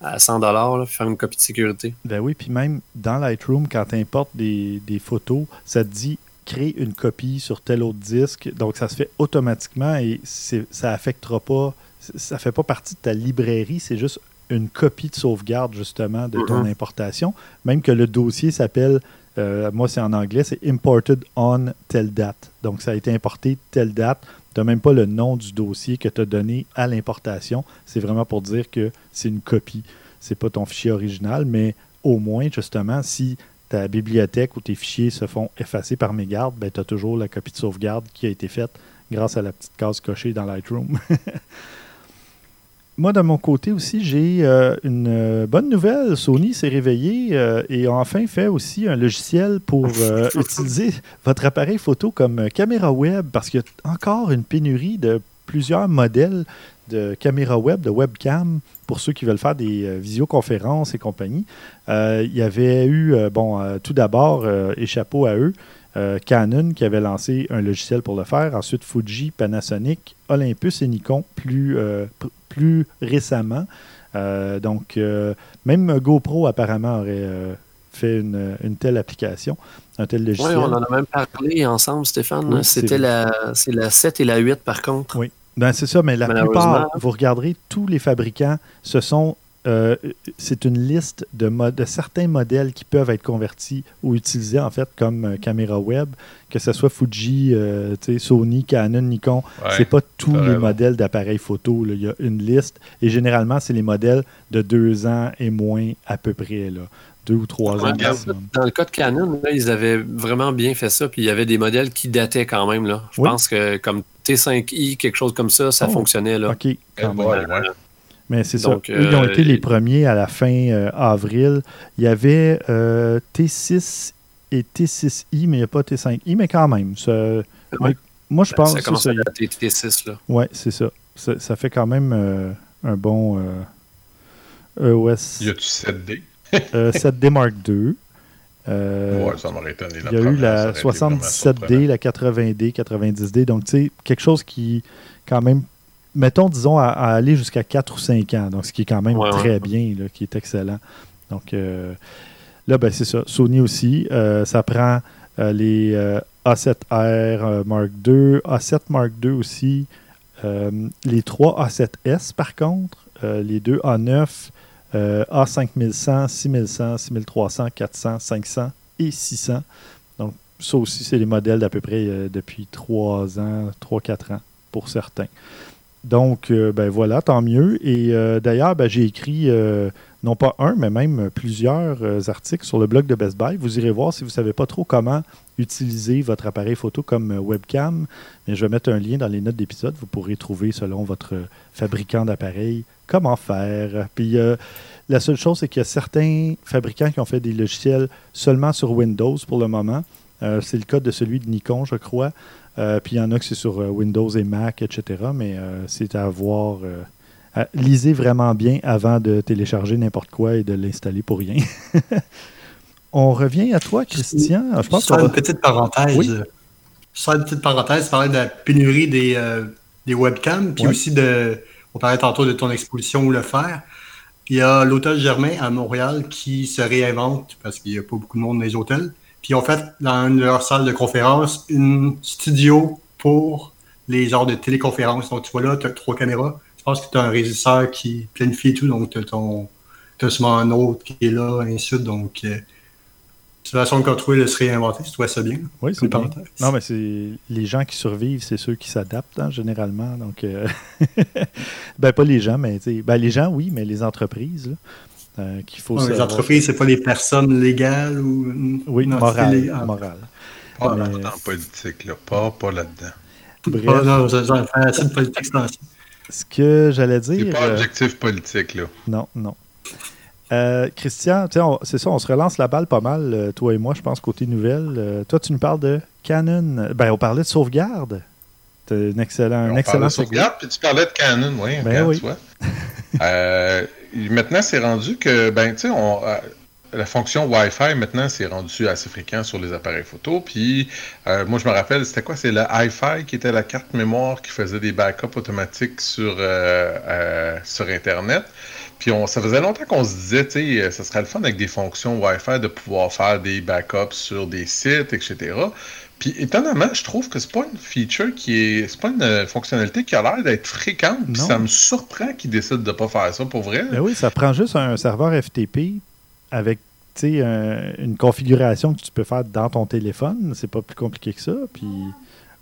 à 100 dollars, faire une copie de sécurité. Ben oui, puis même dans Lightroom, quand tu importes des, des, photos, ça te dit crée une copie sur tel autre disque. Donc ça se fait automatiquement et ça affectera pas ça fait pas partie de ta librairie, c'est juste une copie de sauvegarde justement de ton importation. Même que le dossier s'appelle, euh, moi c'est en anglais, c'est imported on telle date. Donc ça a été importé telle date. Tu n'as même pas le nom du dossier que tu as donné à l'importation. C'est vraiment pour dire que c'est une copie. C'est pas ton fichier original, mais au moins justement, si ta bibliothèque ou tes fichiers se font effacer par mégarde, ben, tu as toujours la copie de sauvegarde qui a été faite grâce à la petite case cochée dans Lightroom. moi, de mon côté aussi, j'ai euh, une euh, bonne nouvelle. Sony s'est réveillé euh, et a enfin fait aussi un logiciel pour utiliser votre appareil photo comme caméra web parce qu'il y a encore une pénurie de plusieurs modèles de caméra web, de webcam, pour ceux qui veulent faire des visioconférences et compagnie. il y avait eu, bon, tout d'abord, et chapeau à eux, Canon qui avait lancé un logiciel pour le faire. Ensuite, Fuji, Panasonic, Olympus et Nikon plus, plus récemment. Euh, donc, euh, même GoPro apparemment aurait euh, fait une, telle application, un tel logiciel. Oui, on en a même parlé ensemble, Stéphane. C'était la, la 7 et la 8 par contre. Oui. Ben, c'est ça, mais la plupart, vous regarderez, tous les fabricants, ce sont euh, c'est une liste de, de, certains modèles qui peuvent être convertis ou utilisés en fait comme euh, caméra web, que ce soit Fuji, euh, Sony, Canon, Nikon. c'est pas tous les modèles d'appareils photo. Il y a une liste et généralement c'est les modèles de deux ans et moins à peu près. Là. Deux ou trois ans. Dans le cas de Canon, ils avaient vraiment bien fait ça. Puis il y avait des modèles qui dataient quand même. Là. Je pense que comme T5i, quelque chose comme ça, ça oh, fonctionnait. Là. OK, quand même. Mais c'est ça. Ils ont été euh, les premiers à la fin euh, avril. Il y avait euh, T6 et T6i, mais il n'y a pas T5i, mais quand même. moi, je pense ça commence à T6. Là. Ouais, c'est ça. ça. fait quand même un bon EOS. Y a-tu 7D 7D Mark II. ouais, ça m'aurait étonné. il y a eu la 77D, la 80D, 90D. Donc, tu sais, quelque chose qui, quand même, mettons, disons, à, aller jusqu'à 4 ou 5 ans, donc ce qui est quand même très bien, qui est excellent. Donc euh, là, ben, c'est ça. Sony aussi, euh, ça prend euh, les A7R Mark II, A7 Mark II aussi, les 3 A7S par contre, les deux A9, A5100, 6100, 6300, 400, 500 et 600. Donc ça aussi, c'est les modèles d'à peu près depuis 3 ans, 3-4 ans pour certains. Donc, euh, ben voilà, tant mieux. Et euh, d'ailleurs, ben, j'ai écrit euh, non pas un, mais même plusieurs articles sur le blog de Best Buy. Vous irez voir si vous ne savez pas trop comment utiliser votre appareil photo comme webcam. Mais je vais mettre un lien dans les notes d'épisode. Vous pourrez trouver, selon votre fabricant d'appareil, comment faire. Puis, la seule chose, c'est qu'il y a certains fabricants qui ont fait des logiciels seulement sur Windows pour le moment. c'est le cas de celui de Nikon, je crois. Euh, puis il y en a que c'est sur euh, Windows et Mac, etc. Mais euh, c'est à voir. lisez vraiment bien avant de télécharger n'importe quoi et de l'installer pour rien. on revient à toi, Christian. Je pense une petite parenthèse. Oui. une petite parenthèse, parler de la pénurie des, euh, des webcams, puis aussi de. On parlait tantôt de ton exposition où le faire. Il y a l'hôtel Germain à Montréal qui se réinvente parce qu'il n'y a pas beaucoup de monde dans les hôtels. Puis ils ont fait dans une de leurs salles de conférence une studio pour les genres de téléconférences. Donc tu vois là, tu as trois caméras. Je pense que tu as un régisseur qui planifie tout, donc tu as ton. Tu as souvent un autre qui est là, ainsi de suite. Donc, euh, c'est la façon qu'on trouvé de se réinventer, tu vois ça bien. Oui, c'est bien. Non, mais c'est les gens qui survivent, c'est ceux qui s'adaptent, hein, généralement. Donc, euh, ben, pas les gens, mais ben, les gens, oui, mais les entreprises. Euh, qu'il faut les entreprises, c'est pas les personnes légales ou. Oui, morales. Morale. Pas mais... dans politique, là. Pas, pas là-dedans. Bref. Pas, non, j'en fais assez de politique Ce que j'allais dire. C'est pas euh, objectif politique, là. Non, non. Euh, Christian, c'est ça, on se relance la balle pas mal, euh, toi et moi, je pense, côté nouvelle. Euh, toi, tu nous parles de Canon. Ben, on parlait de sauvegarde. un excellent, un excellent sauvegarde, puis tu parlais de Canon, oui. Ben oui. maintenant, c'est rendu que, ben, tu sais, la fonction Wi-Fi, maintenant, c'est rendu assez fréquent sur les appareils photo. Puis, moi, je me rappelle, c'était quoi? C'est le Hi-Fi qui était la carte mémoire qui faisait des backups automatiques sur, sur Internet. Puis on, ça faisait longtemps qu'on se disait, tu sais, euh, ça serait le fun avec des fonctions Wi-Fi de pouvoir faire des backups sur des sites, etc. Puis étonnamment, je trouve que c'est pas une feature qui est. C'est pas une euh, fonctionnalité qui a l'air d'être fréquente. Puis ça me surprend qu'ils décident de pas faire ça pour vrai. Ben oui, ça prend juste un serveur FTP avec un, une configuration que tu peux faire dans ton téléphone. C'est pas plus compliqué que ça. Puis.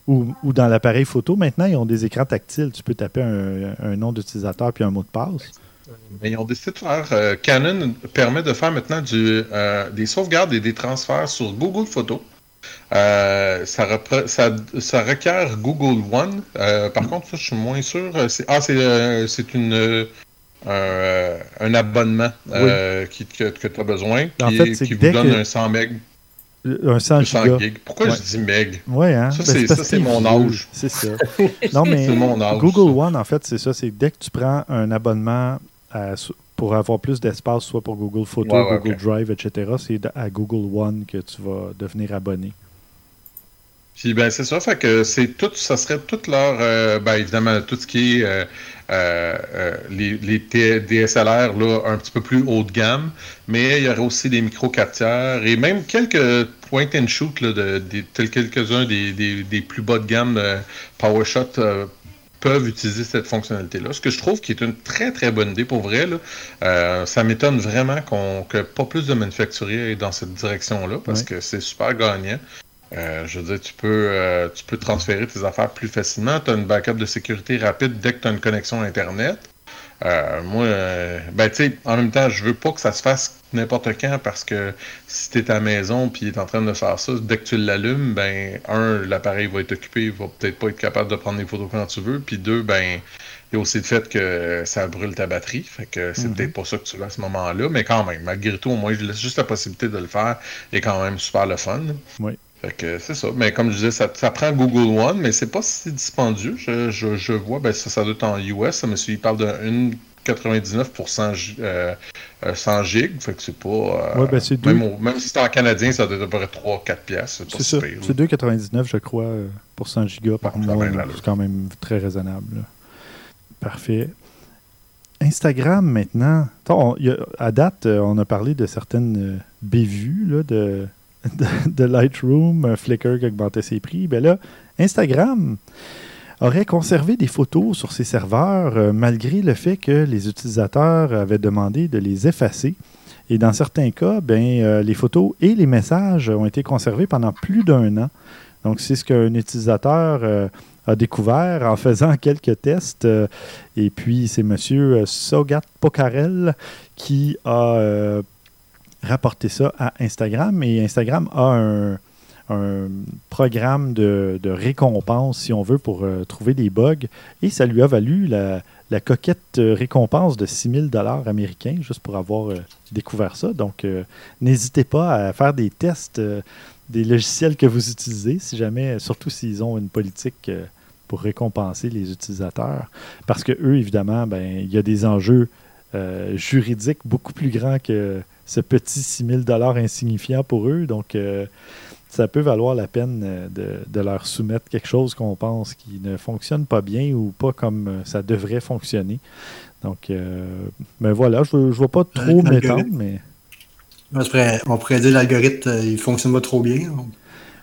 Ou, ou, dans l'appareil photo, maintenant, ils ont des écrans tactiles. Tu peux taper un, un nom d'utilisateur puis un mot de passe. Mais ils ont décidé de faire. Euh, Canon permet de faire maintenant du, euh, des sauvegardes et des transferts sur Google Photos. Euh, ça, ça, requiert Google One. par contre, ça, je suis moins sûr. ah, c'est une. un abonnement qui, que, tu as besoin qui, qui vous donne un 100 MB. Un 100, gigs. Pourquoi je dis meg? Oui, hein? Ça, ben, c'est mon âge. C'est ça. non, mais Google One, en fait, c'est ça. C'est dès que tu prends un abonnement pour avoir plus d'espace, soit pour Google Photos, Google Drive, etc., c'est à Google One que tu vas devenir abonné. Puis ben c'est ça, fait que c'est tout, ça serait tout leur, euh, ben évidemment tout ce qui est euh, euh, les, les DSLR là un petit peu plus haut de gamme, mais il y aurait aussi des micro 4 tiers et même quelques point and shoot là, de, de, quelques-uns des, des, des, plus bas de gamme PowerShot peuvent utiliser cette fonctionnalité-là. Ce que je trouve qui est une très très bonne idée pour vrai. Euh, ça m'étonne vraiment qu'on que pas plus de manufacturiers aient dans cette direction-là parce que c'est super gagnant. Euh, je veux dire, tu peux, euh, tu peux transférer tes affaires plus facilement. Tu as une backup de sécurité rapide dès que tu as une connexion Internet. Moi, ben, tu sais, en même temps, je veux pas que ça se fasse n'importe quand parce que si tu es à la maison puis est en train de faire ça, dès que tu l'allumes, ben, un, l'appareil va être occupé, il va peut-être pas être capable de prendre des photos quand tu veux. Puis deux, ben, il y a aussi le fait que ça brûle ta batterie. Fait que c'est mhm. peut-être pas ça que tu veux à ce moment-là. Mais quand même, malgré tout, au moins, je laisse juste la possibilité de le faire et quand même super le fun. Oui. Fait que c'est ça. Mais comme je disais, ça, ça prend Google One, mais c'est pas si dispendieux. Je, je, je vois, ben ça, ça doit être en US. Il parle d'une 99% euh, 100 euh, gigs, fait que c'est pas. Euh, ben c'est même, même, si c'est en canadien, ça doit être à peu près 3-4 pièces. C'est ça. C'est 2,99 je crois pour 100 gigas par mois. C'est quand même très raisonnable. Parfait. Instagram maintenant. à date, on a parlé de certaines bévues là, de, de, Lightroom, Flickr qui augmentait ses prix. Ben là, Instagram aurait conservé des photos sur ses serveurs euh, malgré le fait que les utilisateurs avaient demandé de les effacer. Et dans certains cas, ben, euh, les photos et les messages ont été conservés pendant plus d'un an. Donc, c'est ce qu'un utilisateur euh, a découvert en faisant quelques tests. et puis, c'est M. Sogat Pocarel qui a rapporté ça à Instagram. Et Instagram a un, un programme de, récompense, si on veut, pour euh, trouver des bugs. Et ça lui a valu la, coquette euh, récompense de 6000 dollars américains, juste pour avoir euh, découvert ça. Donc, n'hésitez pas à faire des tests des logiciels que vous utilisez, si jamais, surtout s'ils ont une politique pour récompenser les utilisateurs. Parce que eux, évidemment, ben, il y a des enjeux juridiques beaucoup plus grands que ce petit 6000 dollars insignifiant pour eux. Donc, ça peut valoir la peine de, leur soumettre quelque chose qu'on pense qui ne fonctionne pas bien ou pas comme ça devrait fonctionner. Donc, ben voilà, je ne vois pas trop m'étendre, mais... On pourrait dire l'algorithme, il fonctionne pas trop bien.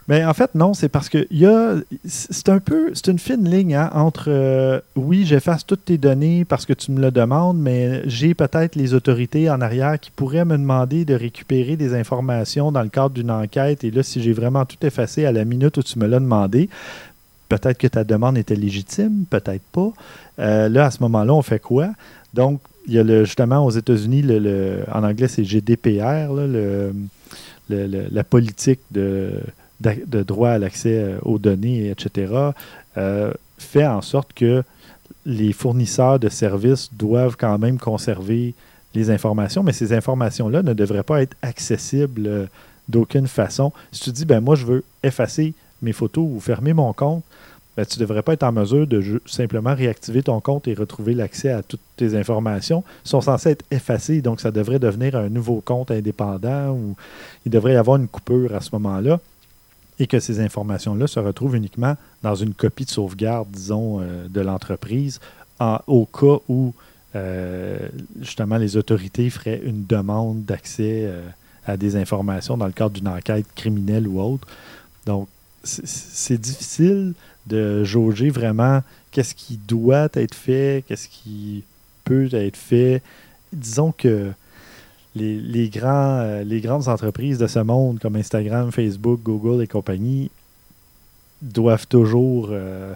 Mais en fait, non, c'est parce que y a, c'est un peu, c'est une fine ligne hein, entre euh, oui, j'efface toutes tes données parce que tu me le demandes, mais j'ai peut-être les autorités en arrière qui pourraient me demander de récupérer des informations dans le cadre d'une enquête. Et là, si j'ai vraiment tout effacé à la minute où tu me l'as demandé, peut-être que ta demande était légitime, peut-être pas. Euh, là, à ce moment-là, on fait quoi? Donc, il y a le, justement aux États-Unis, le, en anglais, c'est GDPR, le, la politique de de droit à l'accès euh, aux données, etc., euh, fait en sorte que les fournisseurs de services doivent quand même conserver les informations, mais ces informations-là ne devraient pas être accessibles euh, d'aucune façon. Si tu dis, ben moi, je veux effacer mes photos ou fermer mon compte, ben, tu ne devrais pas être en mesure de simplement réactiver ton compte et retrouver l'accès à toutes tes informations. Ils sont censés être effacés, donc ça devrait devenir un nouveau compte indépendant ou il devrait y avoir une coupure à ce moment-là et que ces informations-là se retrouvent uniquement dans une copie de sauvegarde, disons, euh, de l'entreprise, au cas où euh, justement les autorités feraient une demande d'accès euh, à des informations dans le cadre d'une enquête criminelle ou autre. Donc, c'est difficile de jauger vraiment qu'est-ce qui doit être fait, qu'est-ce qui peut être fait. Disons que euh, les grandes entreprises de ce monde, comme Instagram, Facebook, Google et compagnie, doivent toujours euh,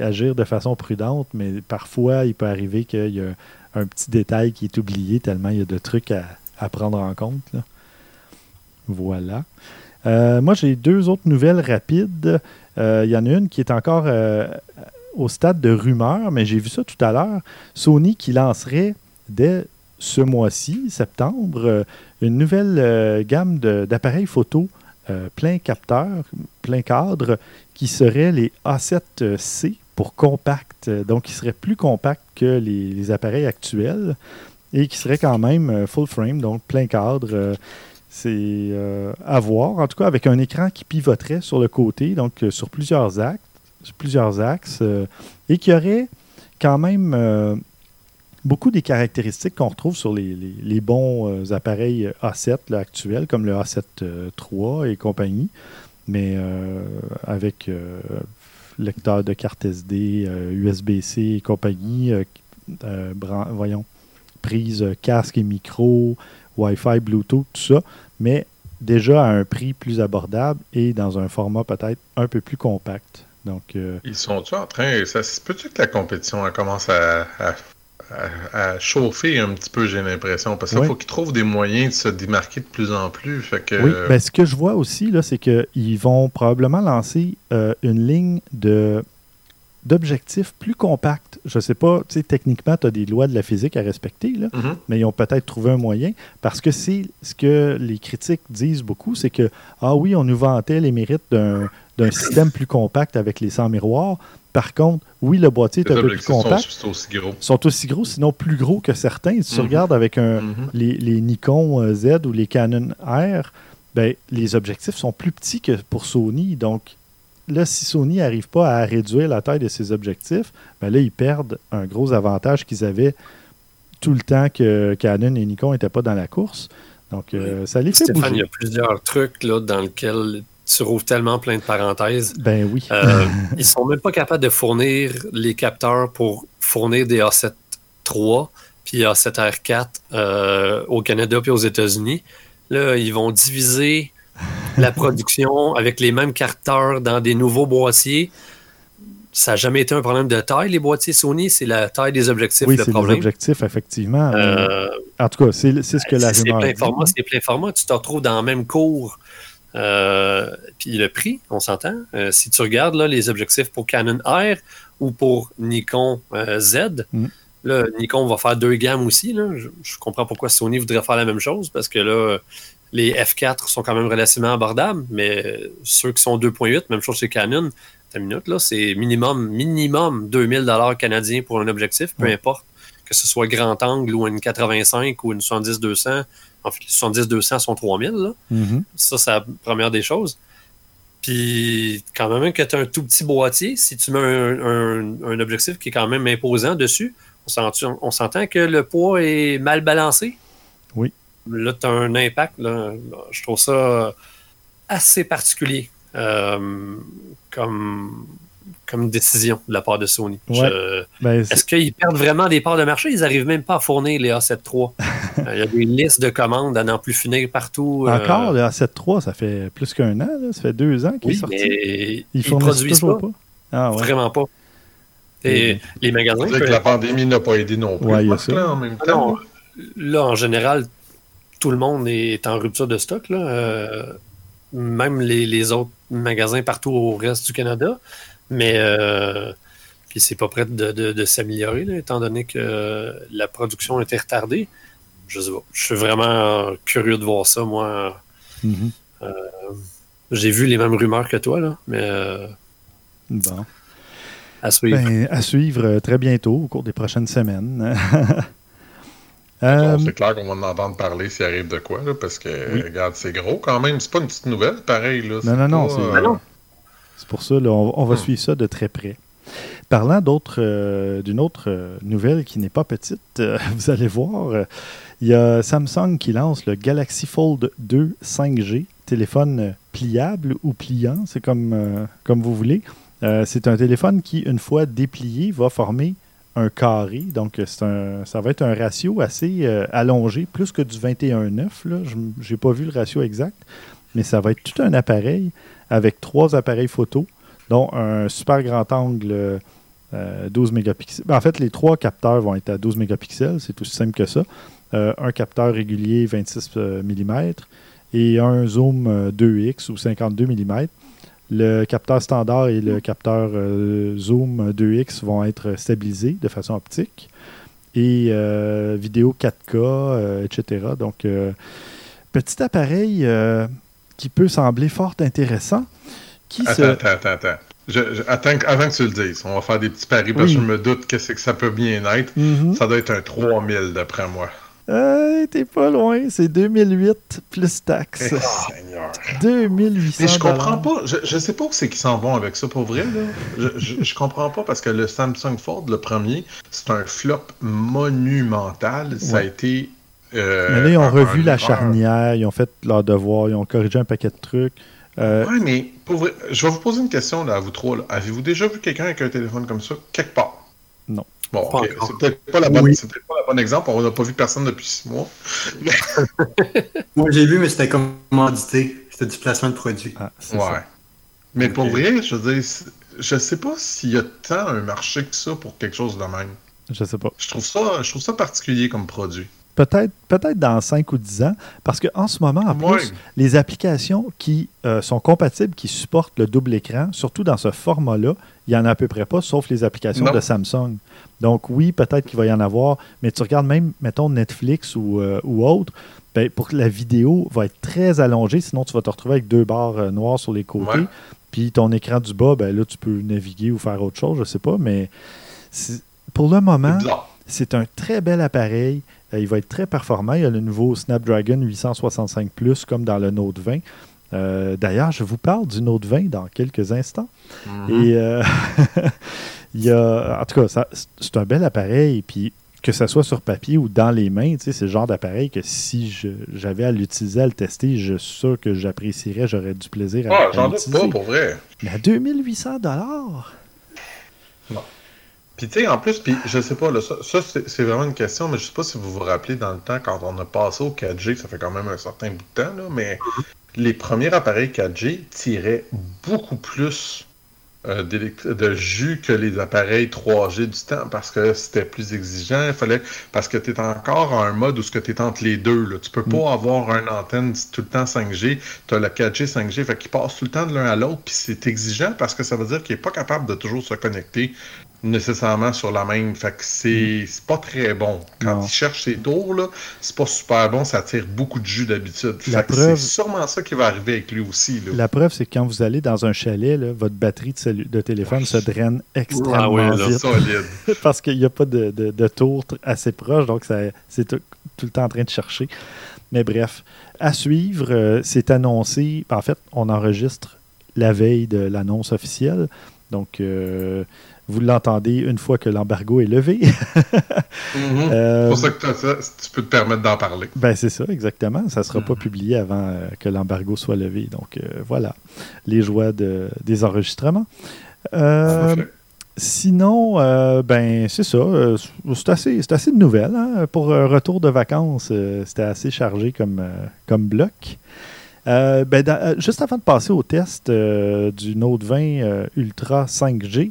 agir de façon prudente, mais parfois, il peut arriver qu'il y a un petit détail qui est oublié tellement il y a de trucs à, prendre en compte. Voilà. Euh, moi, j'ai deux autres nouvelles rapides. Il y en a une qui est encore au stade de rumeur, mais j'ai vu ça tout à l'heure. Sony qui lancerait dès ce mois-ci, septembre, euh, une nouvelle euh, gamme d'appareils photo euh, plein capteur, plein cadre, qui seraient les A7C pour compact, donc qui seraient plus compacts que les, appareils actuels et qui seraient quand même full frame, donc plein cadre. c'est à voir, en tout cas avec un écran qui pivoterait sur le côté, donc sur plusieurs axes, plusieurs axes et qui aurait quand même beaucoup des caractéristiques qu'on retrouve sur les, bons euh, appareils A7 actuels, comme le A7 III et compagnie, mais euh, avec euh, lecteur de carte SD, USB-C et compagnie, voyons, prise casque et micro, Wi-Fi, Bluetooth, tout ça, mais déjà à un prix plus abordable et dans un format peut-être un peu plus compact. Donc, Ils sont-tu en train. Ça peut-tu que la compétition commence à, chauffer un petit peu, j'ai l'impression. Parce qu'il faut qu'ils trouvent des moyens de se démarquer de plus en plus. Fait que... Oui, ben, ce que je vois aussi, là, c'est qu'ils vont probablement lancer euh, une ligne de d'objectifs plus compacts. Je ne sais pas, tu sais, techniquement, tu as des lois de la physique à respecter, là, mm-hmm. mais ils ont peut-être trouvé un moyen, parce que c'est ce que les critiques disent beaucoup, c'est que, ah oui, on nous vantait les mérites d'un système plus compact avec les 100 miroirs, par contre, oui, le boîtier est un peu plus compact. Sont aussi gros. sont aussi gros, sinon plus gros que certains. Si tu mhm. regardes avec un, mhm. les, Nikon euh, Z ou les Canon R, ben, les objectifs sont plus petits que pour Sony. Donc, là, si Sony n'arrive pas à réduire la taille de ses objectifs, ben là, ils perdent un gros avantage qu'ils avaient tout le temps que Canon et Nikon n'étaient pas dans la course. Donc, euh, ça les fait Stéphane, il y a plusieurs trucs là, dans lesquels tu rouvres tellement plein de parenthèses. Ben oui. Euh, ils sont même pas capables de fournir les capteurs pour fournir des A7 III puis A7 R4 euh, au Canada puis aux États-Unis. Là, ils vont diviser la production avec les mêmes capteurs dans des nouveaux boîtiers. Ça n'a jamais été un problème de taille, les boîtiers Sony, c'est la taille des objectifs oui, c'est les objectifs, effectivement. Euh, en tout cas, c'est ce que la rumeur C'est plein format, c'est plein format. Tu te retrouves dans le même cours euh, puis le prix, on s'entend. Euh, si tu regardes là, les objectifs pour Canon R ou pour Nikon euh, Z, mm. là, Nikon va faire deux gammes aussi. Là. Je, comprends pourquoi Sony voudrait faire la même chose parce que là, les F4 sont quand même relativement abordables, mais ceux qui sont 2.8, même chose chez Canon, ta minute, là, c'est minimum, minimum 2000 canadiens pour un objectif, peu importe que ce soit grand angle ou une 85 ou une 70-200. En fait, les 70-200 sont 3000. Là. Mhm. Ça, c'est la première des choses. Puis, quand même, que tu as un tout petit boîtier, si tu mets un, un- un objectif qui est quand même imposant dessus, on s'entend, on s'entend que le poids est mal balancé. Oui. Là, tu as un impact. Là. Je trouve ça assez particulier euh, comme, comme décision de la part de Sony. Ouais. Je- Ben, est-ce qu'ils perdent vraiment des parts de marché? Ils n'arrivent même pas à fournir les A7 III. Euh, Il y a des listes de commandes à n'en plus finir partout. euh, Encore, le A7 ça fait plus qu'un an, là. ça fait deux ans qu'il est oui, sorti. mais Ils ils produisent toujours pas. pas. Ah ouais. Vraiment pas. Et Mhm. les magasins. Que la pandémie n'a pas aidé non plus. Ouais, il y a Marc, ça. là, en même Ah temps. non, là, en général, tout le monde est en rupture de stock. Là. Euh, même les, les autres magasins partout au reste du Canada. Mais euh, puis c'est pas prêt de, de- de s'améliorer, là, étant donné que euh, la production était retardée. Je sais pas. Je suis vraiment curieux de voir ça, moi. Mhm. J'ai vu les mêmes rumeurs que toi, là, mais euh, Bon. à suivre. Ben, à suivre euh, très bientôt, au cours des prochaines semaines. Euh, c'est clair qu'on va en entendre parler s'il arrive de quoi, là, parce que, regarde, c'est gros quand même. C'est pas une petite nouvelle, pareil. Là, Non, non, non, c'est- euh, Ah non. C'est pour ça, là, on, on va Hmm. suivre ça de très près. Parlant d'autres, euh, d'une autre euh, nouvelle qui n'est pas petite, euh, vous allez voir, il y a Samsung qui lance le Galaxy Fold 2 5G, téléphone pliable ou pliant, c'est comme, comme vous voulez. C'est un téléphone qui, une fois déplié, va former un carré. Donc, c'est un, ça va être un ratio assez allongé, plus que du 21,9. là. Je n'ai pas vu le ratio exact, mais ça va être tout un appareil avec trois appareils photo, dont un super grand angle euh, 12 mégapixels. Ben, En fait, les trois capteurs vont être à 12 mégapixels, c'est aussi simple que ça. Euh, un capteur régulier 26 mm et un zoom euh, 2x ou 52 mm. Le capteur standard et le capteur euh, zoom 2x vont être stabilisés de façon optique. Et euh, vidéo 4K, euh, etc. Donc, euh, petit appareil euh, qui peut sembler fort intéressant. Qui se... Attends, attends, attends, attends. Je- je- attends que- avant que tu le dises, on va faire des petits paris parce Oui. que je me doute que c'est que ça peut bien être. Mhm. Ça doit être un 3000 d'après moi. Euh, T'es pas loin, c'est 2008 plus taxes. Eh, Seigneur. 2800 Mais je comprends pas. Je, je sais pas où c'est qu'ils s'en vont avec ça pour vrai. Là. Je, je, je comprends pas parce que le Samsung Fold, le premier, c'est un flop monumental. Ça a été. Euh, Mais là, ils ont un- revu un la charnière, ils ont fait leur devoir, ils ont corrigé un paquet de trucs. Euh, Ouais, mais pour vrai, je vais vous poser une question là, à vous trois. là. Avez-vous déjà vu quelqu'un avec un téléphone comme ça? Quelque part? Non. Bon, c'est peut-être pas, la bonne- Oui. c'est peut-être pas le bon exemple. On n'a pas vu personne depuis six mois. Moi, j'ai vu, mais c'était commandité. C'était du placement de produit. ah, Ouais. ça. Mais pour vrai, je veux dire, je sais pas s'il y a tant un marché que ça pour quelque chose de même. Je sais pas. Je trouve ça, je trouve ça particulier comme produit. Peut-être peut-être dans 5 ou 10 ans, parce qu'en ce moment, en plus, les applications qui euh, sont compatibles, qui supportent le double écran, surtout dans ce format-là, il n'y en a à peu près pas, sauf les applications Non. de Samsung. Donc oui, peut-être qu'il va y en avoir, mais tu regardes même, mettons, Netflix ou, euh, ou autre, ben, pour que la vidéo va être très allongée, sinon tu vas te retrouver avec deux barres euh, noires sur les côtés. Ouais. Puis ton écran du bas, ben là, tu peux naviguer ou faire autre chose, je sais pas, mais pour le moment, c'est un très bel appareil. Euh, il va être très performant. Il y a le nouveau Snapdragon 865 Plus comme dans le Note 20. Euh, D'ailleurs, je vous parle du Note 20 dans quelques instants. Mhm. Et euh, il y a, en tout cas, c'est un bel appareil. Puis que ce soit sur papier ou dans les mains, c'est le genre d'appareil que si j'avais à l'utiliser, à le tester, je suis sûr que j'apprécierais, j'aurais du plaisir à, Ah, à j'en doute l'utiliser. pas, pour vrai. Mais à 2800 dollars? Puis tu sais, en plus, puis je sais pas, là, ça, ça, c'est vraiment une question, mais je sais pas si vous vous rappelez dans le temps, quand on a passé au 4G, ça fait quand même un certain bout de temps, là, mais les premiers appareils 4G tiraient beaucoup plus euh, de jus que les appareils 3G du temps, parce que c'était plus exigeant, il fallait, parce que tu es encore en un mode où ce que tu es entre les deux, là. tu peux pas avoir une antenne tout le temps 5G, tu as le 4G, 5G, fait qu'ils passent tout le temps de l'un à l'autre, puis c'est exigeant parce que ça veut dire qu'il est pas capable de toujours se connecter nécessairement sur la même. Fait que c'est c'est pas très bon. Quand Non. il cherche ses tours, là, c'est pas super bon, ça tire beaucoup de jus d'habitude. Preuve- c'est sûrement ça qui va arriver avec lui aussi. Là. La preuve, c'est que quand vous allez dans un chalet, là, votre batterie de, téléphone se draine extrêmement Ah ouais, là. vite Solide. parce qu'il n'y a pas de, de, de tour assez proche, donc ça- c'est tout, tout le temps en train de chercher. Mais bref, à suivre, euh, c'est annoncé. En fait, on enregistre la veille de l'annonce officielle. Donc, euh, vous l'entendez une fois que l'embargo est levé. Mhm. Euh, C'est pour ça que ça, tu peux te permettre d'en parler. Ben, c'est ça, exactement. Ça ne sera pas Mhm. publié avant euh, que l'embargo soit levé. Donc, euh, voilà, les joies de- des enregistrements. Sinon, euh, ben, c'est ça. euh, c'est assez, c'est assez de nouvelles. hein. Pour un retour de vacances, euh, c'était assez chargé comme, comme bloc. Ben, dans- juste avant de passer au test du Note 20 euh, Ultra 5G, euh,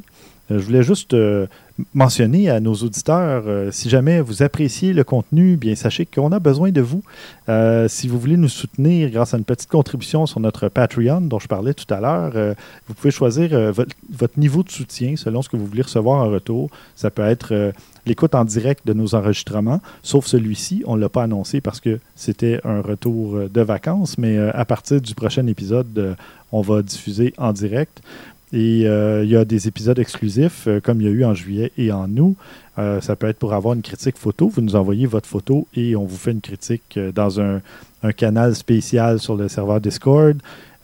je voulais juste euh, mentionner à nos auditeurs, euh, si jamais vous appréciez le contenu, bien sachez qu'on a besoin de vous. Euh, si vous voulez nous soutenir grâce à une petite contribution sur notre Patreon dont je parlais tout à l'heure, euh, vous pouvez choisir euh, votre, niveau de soutien selon ce que vous voulez recevoir en retour. Ça peut être euh, l'écoute en direct de nos enregistrements, sauf celui-ci, on ne l'a pas annoncé parce que c'était un retour euh, de vacances, mais euh, à partir du prochain épisode, euh, on va diffuser en direct. Et euh, il y a des épisodes exclusifs, euh, comme il y a eu en juillet et en août. Euh, ça peut être pour avoir une critique photo. Vous nous envoyez votre photo et on vous fait une critique dans un, canal spécial sur le serveur Discord.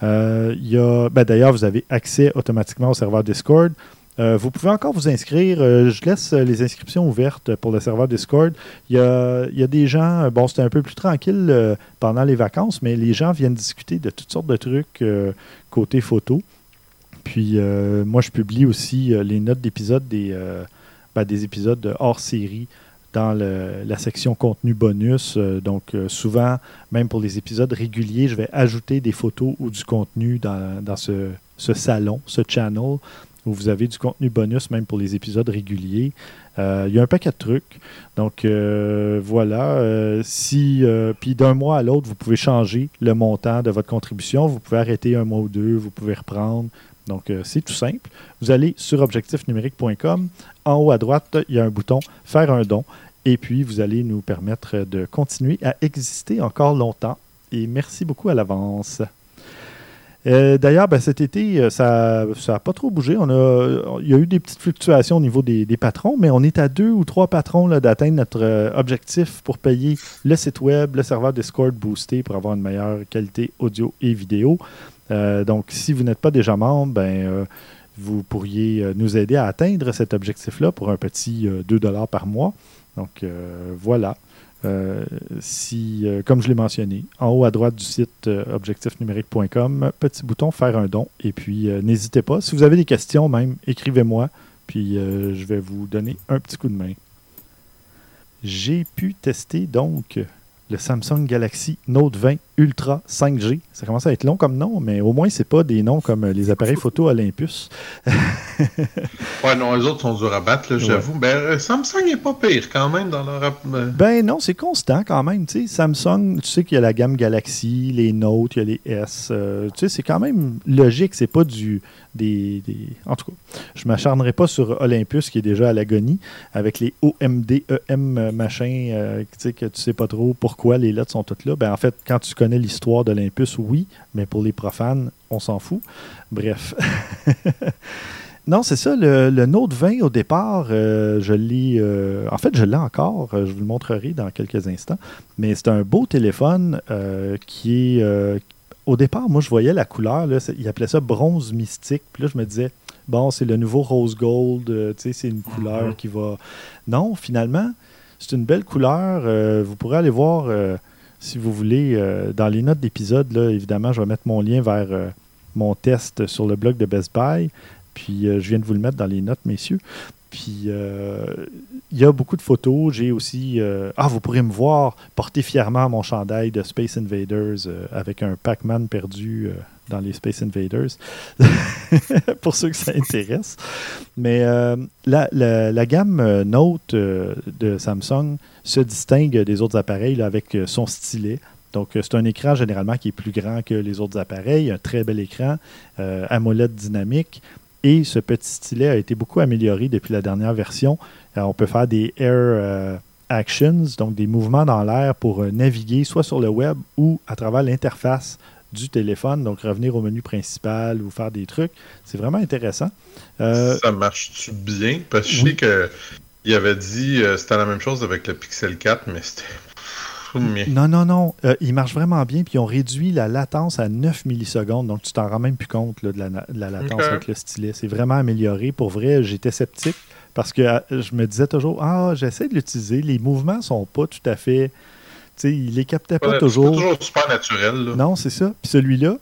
Y a, ben, D'ailleurs, vous avez accès automatiquement au serveur Discord. Vous pouvez encore vous inscrire. Je laisse les inscriptions ouvertes pour le serveur Discord. Il y a, il y a des gens, bon, c'était un peu plus tranquille pendant les vacances, mais les gens viennent discuter de toutes sortes de trucs côté photo. Puis euh, moi, je publie aussi euh, les notes d'épisodes des, euh, ben, des épisodes de hors série dans la section contenu bonus. Donc, souvent, même pour les épisodes réguliers, je vais ajouter des photos ou du contenu dans, dans ce, ce salon, ce channel, où vous avez du contenu bonus, même pour les épisodes réguliers. Il y a un paquet de trucs. Donc, voilà. si, puis d'un mois à l'autre, vous pouvez changer le montant de votre contribution. Vous pouvez arrêter un mois ou deux, vous pouvez reprendre. Donc, euh, c'est tout simple. Vous allez sur objectifnumérique.com. En haut à droite, il y a un bouton Faire un don. Et puis, vous allez nous permettre de continuer à exister encore longtemps. Et merci beaucoup à l'avance. Euh, D'ailleurs, ben, cet été, euh, ça n'a pas trop bougé. On a, il y a eu des petites fluctuations au niveau des, des patrons, mais on est à deux ou trois patrons d'atteindre notre objectif pour payer le site web, le serveur Discord boosté pour avoir une meilleure qualité audio et vidéo. Euh, donc, si vous n'êtes pas déjà membre, ben, euh, vous pourriez euh, nous aider à atteindre cet objectif-là pour un petit euh, 2 par mois. Donc, voilà. Si, comme je l'ai mentionné, en haut à droite du site objectifnumérique.com, petit bouton faire un don. Et puis, n'hésitez pas. Si vous avez des questions, même, écrivez-moi. Puis, je vais vous donner un petit coup de main. J'ai pu tester donc le Samsung Galaxy Note 20 Ultra 5G. Ça commence à être long comme nom, mais au moins, c'est pas des noms comme euh, les appareils photo Olympus. Ouais, non, les autres sont durs à battre, j'avoue. Ben, euh, Samsung est pas pire quand même dans leur. euh, Ben non, c'est constant quand même. Samsung, tu sais qu'il y a la gamme Galaxy, les Note, il y a les S. euh, tu sais, c'est quand même logique. C'est pas du. Des, des- En tout cas, je m'acharnerai pas sur Olympus qui est déjà à l'agonie avec les OMD, EM euh, machin, euh, tu sais, que tu sais pas trop pourquoi les lettres sont toutes là. Ben en fait, quand tu connais l'histoire d'Olympus, oui, mais pour les profanes, on s'en fout. Bref. Non, c'est ça. Le, le Note 20, au départ, euh, je l'ai. euh, en fait, je l'ai encore. euh, je vous le montrerai dans quelques instants. Mais c'est un beau téléphone euh, qui est. au départ, moi, je voyais la couleur. Là, il appelait ça bronze mystique. Puis là, je me disais, bon, c'est le nouveau rose gold. tu sais, c'est une couleur Mhm. qui va. Non, finalement, c'est une belle couleur. euh, vous pourrez aller voir, euh, si vous voulez, euh, dans les notes d'épisode. Évidemment, je vais mettre mon lien vers mon test sur le blog de Best Buy. Puis je viens de vous le mettre dans les notes, messieurs. Puis euh, il y a beaucoup de photos. J'ai aussi. euh, ah, vous pourrez me voir porter fièrement mon chandail de Space Invaders euh, avec un Pac-Man perdu dans les Space Invaders. Pour ceux que ça intéresse. Mais la, la- gamme Note de Samsung se distingue des autres appareils avec son stylet. Donc, c'est un écran généralement qui est plus grand que les autres appareils, un très bel écran, AMOLED dynamique. Et ce petit stylet a été beaucoup amélioré depuis la dernière version. Euh, on peut faire des air euh, actions, donc des mouvements dans l'air pour euh, naviguer soit sur le web ou à travers l'interface du téléphone, donc revenir au menu principal ou faire des trucs. C'est vraiment intéressant. Ça marche-tu bien? Parce que je sais que il avait dit c'était la même chose avec le Pixel 4, mais c'était. Mais- Non, non, non. Euh, il marche vraiment bien. Puis ils ont réduit la latence à 9 millisecondes. Donc tu t'en rends même plus compte là, de, la, de la latence avec le stylet. C'est vraiment amélioré. Pour vrai, j'étais sceptique parce que euh, je me disais toujours Ah, j'essaie de l'utiliser. Les mouvements sont pas tout à fait. Tu sais, il les captait pas Ouais, toujours. C'est toujours super naturel. Là. Non, c'est ça. Puis celui-là,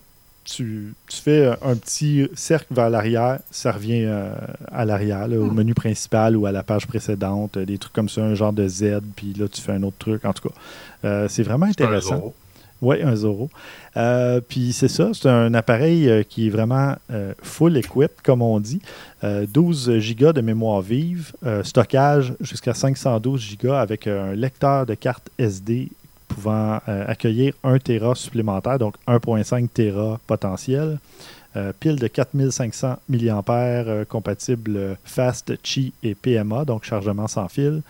tu, tu fais un, un petit cercle vers l'arrière, ça revient euh, à l'arrière, au menu principal ou à la page précédente, euh, des trucs comme ça, un genre de Z, puis là, tu fais un autre truc. En tout cas, Euh, c'est vraiment C'est un intéressant. Oui, un Zoro. Euh, puis c'est ça, c'est un appareil euh, qui est vraiment euh, full equip, comme on dit. Euh, 12 Go de mémoire vive, euh, stockage jusqu'à 512 Go avec un lecteur de carte SD pouvant euh, accueillir 1 Tera supplémentaire, donc 1.5 Tera potentiel. Euh, pile de 4500 mAh euh, compatible euh, Fast Qi et PMA, donc chargement sans fil.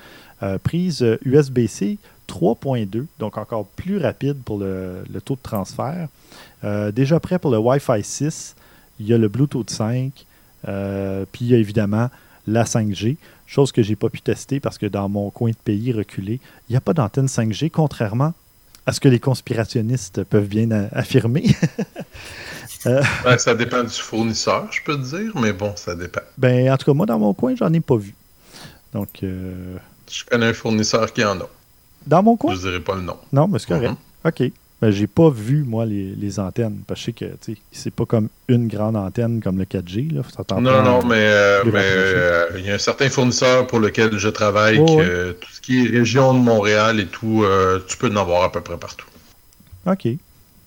Euh, prise USB-C 3.2, donc encore plus rapide pour le, le taux de transfert. Euh, déjà prêt pour le Wi-Fi 6. Il y a le Bluetooth 5. euh, puis il y a évidemment la 5G, chose que j'ai pas pu tester parce que dans mon coin de pays reculé, il n'y a pas d'antenne 5G, contrairement à ce que les conspirationnistes peuvent bien affirmer. Ben, ça dépend du fournisseur, je peux te dire, mais bon, ça dépend. ben, en tout cas, moi, dans mon coin, j'en ai pas vu. Donc, euh, Je connais un fournisseur qui en a. dans mon coin, Je dirais pas le nom. non, mais c'est correct. Mhm. OK. Ben, j'ai pas vu, moi, les, les antennes. Parce que je sais que, tu sais, c'est pas comme une grande antenne comme le 4G. Là. Ça t'en Non, non, mais euh, euh, il y a un certain fournisseur pour lequel je travaille, Oh, que tout ce qui est région de Montréal et tout, euh, tu peux en avoir à peu près partout. OK.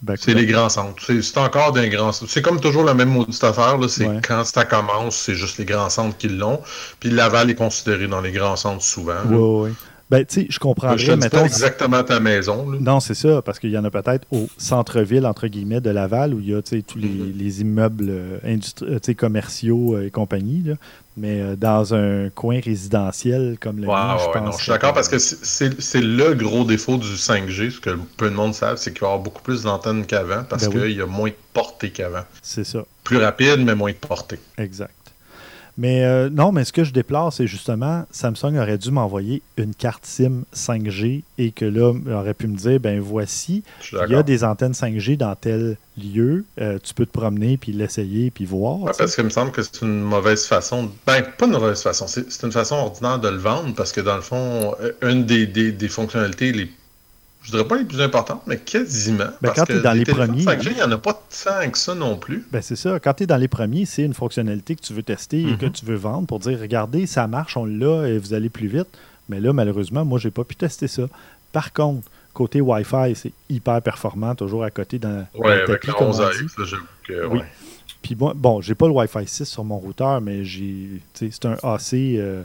Ben, C'est les grands centres. C'est encore des grands centres. C'est comme toujours la même maudite affaire. C'est Ouais. quand ça commence, c'est juste les grands centres qui l'ont. Puis Laval est considéré dans les grands centres souvent. ouais, ouais. Ben, tu sais, je je comprendrais, te dis pas exactement à ta maison. là. Non, c'est ça, parce qu'il y en a peut-être au centre-ville, entre guillemets, de Laval, où il y a tous les, Mhm. les immeubles euh, euh, commerciaux euh, et compagnie. là. Mais euh, dans un coin résidentiel comme le Ouais, mien, je ouais, pense. non, je suis d'accord parce que c'est- le gros défaut du 5G, ce que peu de monde savent, c'est qu'il va y avoir beaucoup plus d'antennes qu'avant parce Ben oui. qu'il y a moins de portée qu'avant. C'est ça. Plus rapide, mais moins de portée. Exact. Mais euh, non, mais ce que je déplore, c'est justement, Samsung aurait dû m'envoyer une carte SIM 5G et que là, il aurait pu me dire, ben voici, il y a des antennes 5G dans tel lieu, euh, tu peux te promener, puis l'essayer, puis voir. Ouais, parce qu'il me semble que c'est une mauvaise façon. Ben, pas une mauvaise façon. C'est c'est une façon ordinaire de le vendre parce que dans le fond, euh, une des, des, des fonctionnalités les. Je dirais pas les plus importantes, mais quasiment. Ben, parce quand que t'es dans les premiers, 5G, il n'y en a pas tant que ça non plus. Ben c'est ça. Quand tu es dans les premiers, c'est une fonctionnalité que tu veux tester et que Mhm. tu veux vendre pour dire regardez, ça marche, on l'a et vous allez plus vite. Mais là, malheureusement, moi, j'ai pas pu tester ça. Par contre, côté Wi-Fi, c'est hyper performant, toujours à côté dans, dans Ouais, le avec tapis, le comme 11 on arrive, dit. ça, j'avoue que. Oui. ouais. Puis moi, bon, j'ai pas le Wi-Fi 6 sur mon routeur, mais j'ai. tu C'est un AC euh,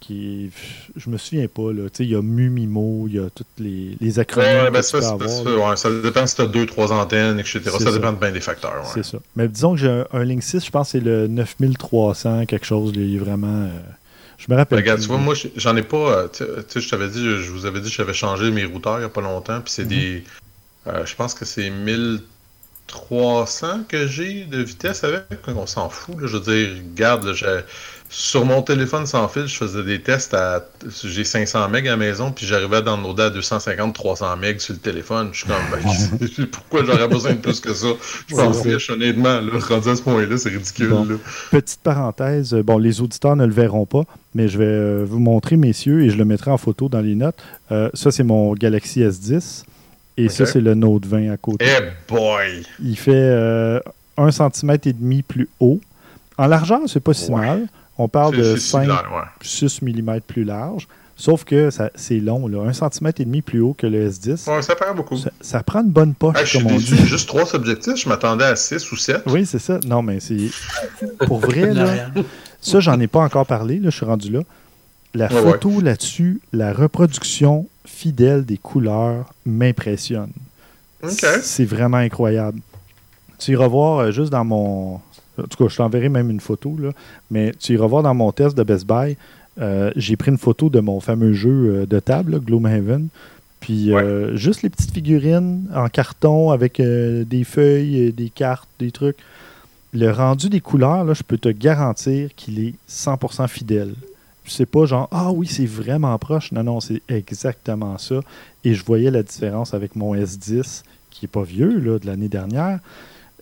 qui. Je me souviens pas, là. Tu sais, Il y a Mumimo, il y a tous les, les acronymes. Ouais, ben ça, avoir, ça, là. ouais, ça dépend si tu as deux, trois antennes, etc. Ça, ça. dépend de bien des facteurs. C'est ça. Mais disons que j'ai un, un Link 6, je pense que c'est le 9300, quelque chose. il est vraiment. euh, je me rappelle. Regarde, plus, tu vois, moi, j'en ai pas. euh, Tu sais, je t'avais dit, je je vous avais dit que j'avais changé mes routeurs il n'y a pas longtemps. Puis c'est Mhm. des. euh, je pense que c'est 1300 que j'ai de vitesse avec. On s'en fout. là. Je veux dire, regarde, sur mon téléphone sans fil, je faisais des tests à. J'ai 500 MB à la maison, puis j'arrivais à downloader à 250-300 MB sur le téléphone. Je suis comme, ben, pourquoi j'aurais besoin de plus que ça? Je m'en fiche, honnêtement. Là, rendu à ce point-là, c'est ridicule. Bon. là. Petite parenthèse, euh, bon, les auditeurs ne le verront pas, mais je vais euh, vous montrer, messieurs, et je le mettrai en photo dans les notes. Euh, ça, c'est mon Galaxy S10. Et ça, c'est le Note 20 à côté. Eh boy! Il fait euh, 1 cm et demi plus haut. En largeur, c'est pas si Ouais. mal. On parle de c'est 5, similaire, ouais. 6 mm plus large. Sauf que ça- c'est long, là. 1 cm et demi plus haut que le S10. Ouais, ça paraît beaucoup. Ça, ça prend une bonne poche, Ah, je suis comme on déçu, dit. juste trois objectifs, je m'attendais à 6 ou 7. Oui, c'est ça. Non, mais c'est. Pour vrai, là. Ça, j'en ai pas encore parlé, là, je suis rendu là. La Ouais, photo là-dessus, la reproduction fidèle des couleurs m'impressionne. OK. C'est vraiment incroyable. Tu iras voir euh, juste dans mon. En tout cas, je t'enverrai même une photo. Là. Mais tu iras voir dans mon test de Best Buy. euh, j'ai pris une photo de mon fameux jeu euh, de table, là, Gloomhaven. Puis euh, juste les petites figurines en carton avec euh, des feuilles, des cartes, des trucs. Le rendu des couleurs, là, je peux te garantir qu'il est 100% fidèle. C'est pas genre Ah oui, c'est vraiment proche. Non, non, c'est exactement ça. Et je voyais la différence avec mon S10, qui est pas vieux, là, de l'année dernière.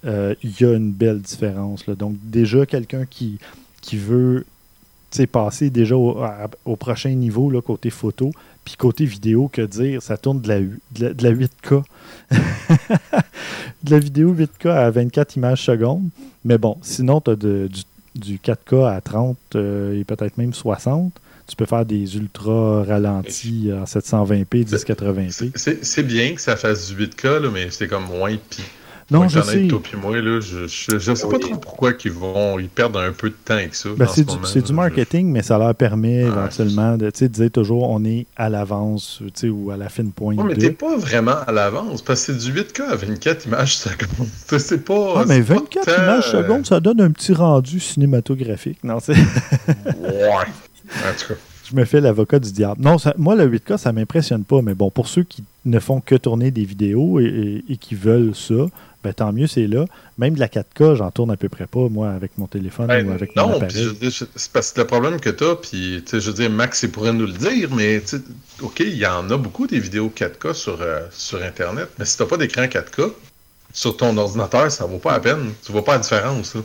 Euh, Il y a une belle différence. Là. Donc, déjà, quelqu'un qui, qui veut passer déjà au, à- au prochain niveau, là, côté photo, puis côté vidéo, que dire, ça tourne de la, de la, de la 8K. de la vidéo 8K à 24 images secondes. Mais bon, sinon, tu as du, du 4K à 30 euh, et peut-être même 60. Tu peux faire des ultra ralentis en 720p, 1080p. C'est- bien que ça fasse du 8K, là, mais c'est comme moins pis. Non, je sais. Toi puis moi, là, je, je, je sais pas Oui. trop pourquoi ils vont ils perdent un peu de temps avec ça. Ben, en c'est ce du, marketing, mais ça leur permet Ouais, éventuellement de dire toujours on est à l'avance ou à la fine pointe. Ouais, mais t'es pas vraiment à l'avance parce que c'est du 8K à 24 images secondes. C'est pas. Ah, mais c'est pas 24 tant, images secondes, ça donne un petit rendu cinématographique. Non, c'est- Ouais. En tout cas. je me fais l'avocat du diable. Non, ça- moi, le 8K, ça m'impressionne pas, mais bon, pour ceux qui ne font que tourner des vidéos et, et- et qui veulent ça, ben, tant mieux, c'est là. Même de la 4K, j'en tourne à peu près pas, moi, avec mon téléphone Ben, ou avec mon non, puis appareil. je- c'est parce que le problème que puis tu sais, je veux dire, Max, il pourrait nous le dire, mais tu ok, il y en a beaucoup des vidéos 4K sur, euh, sur Internet, mais si t'as pas d'écran 4K, sur ton ordinateur, ça vaut pas la peine. Tu vois pas la différence, là.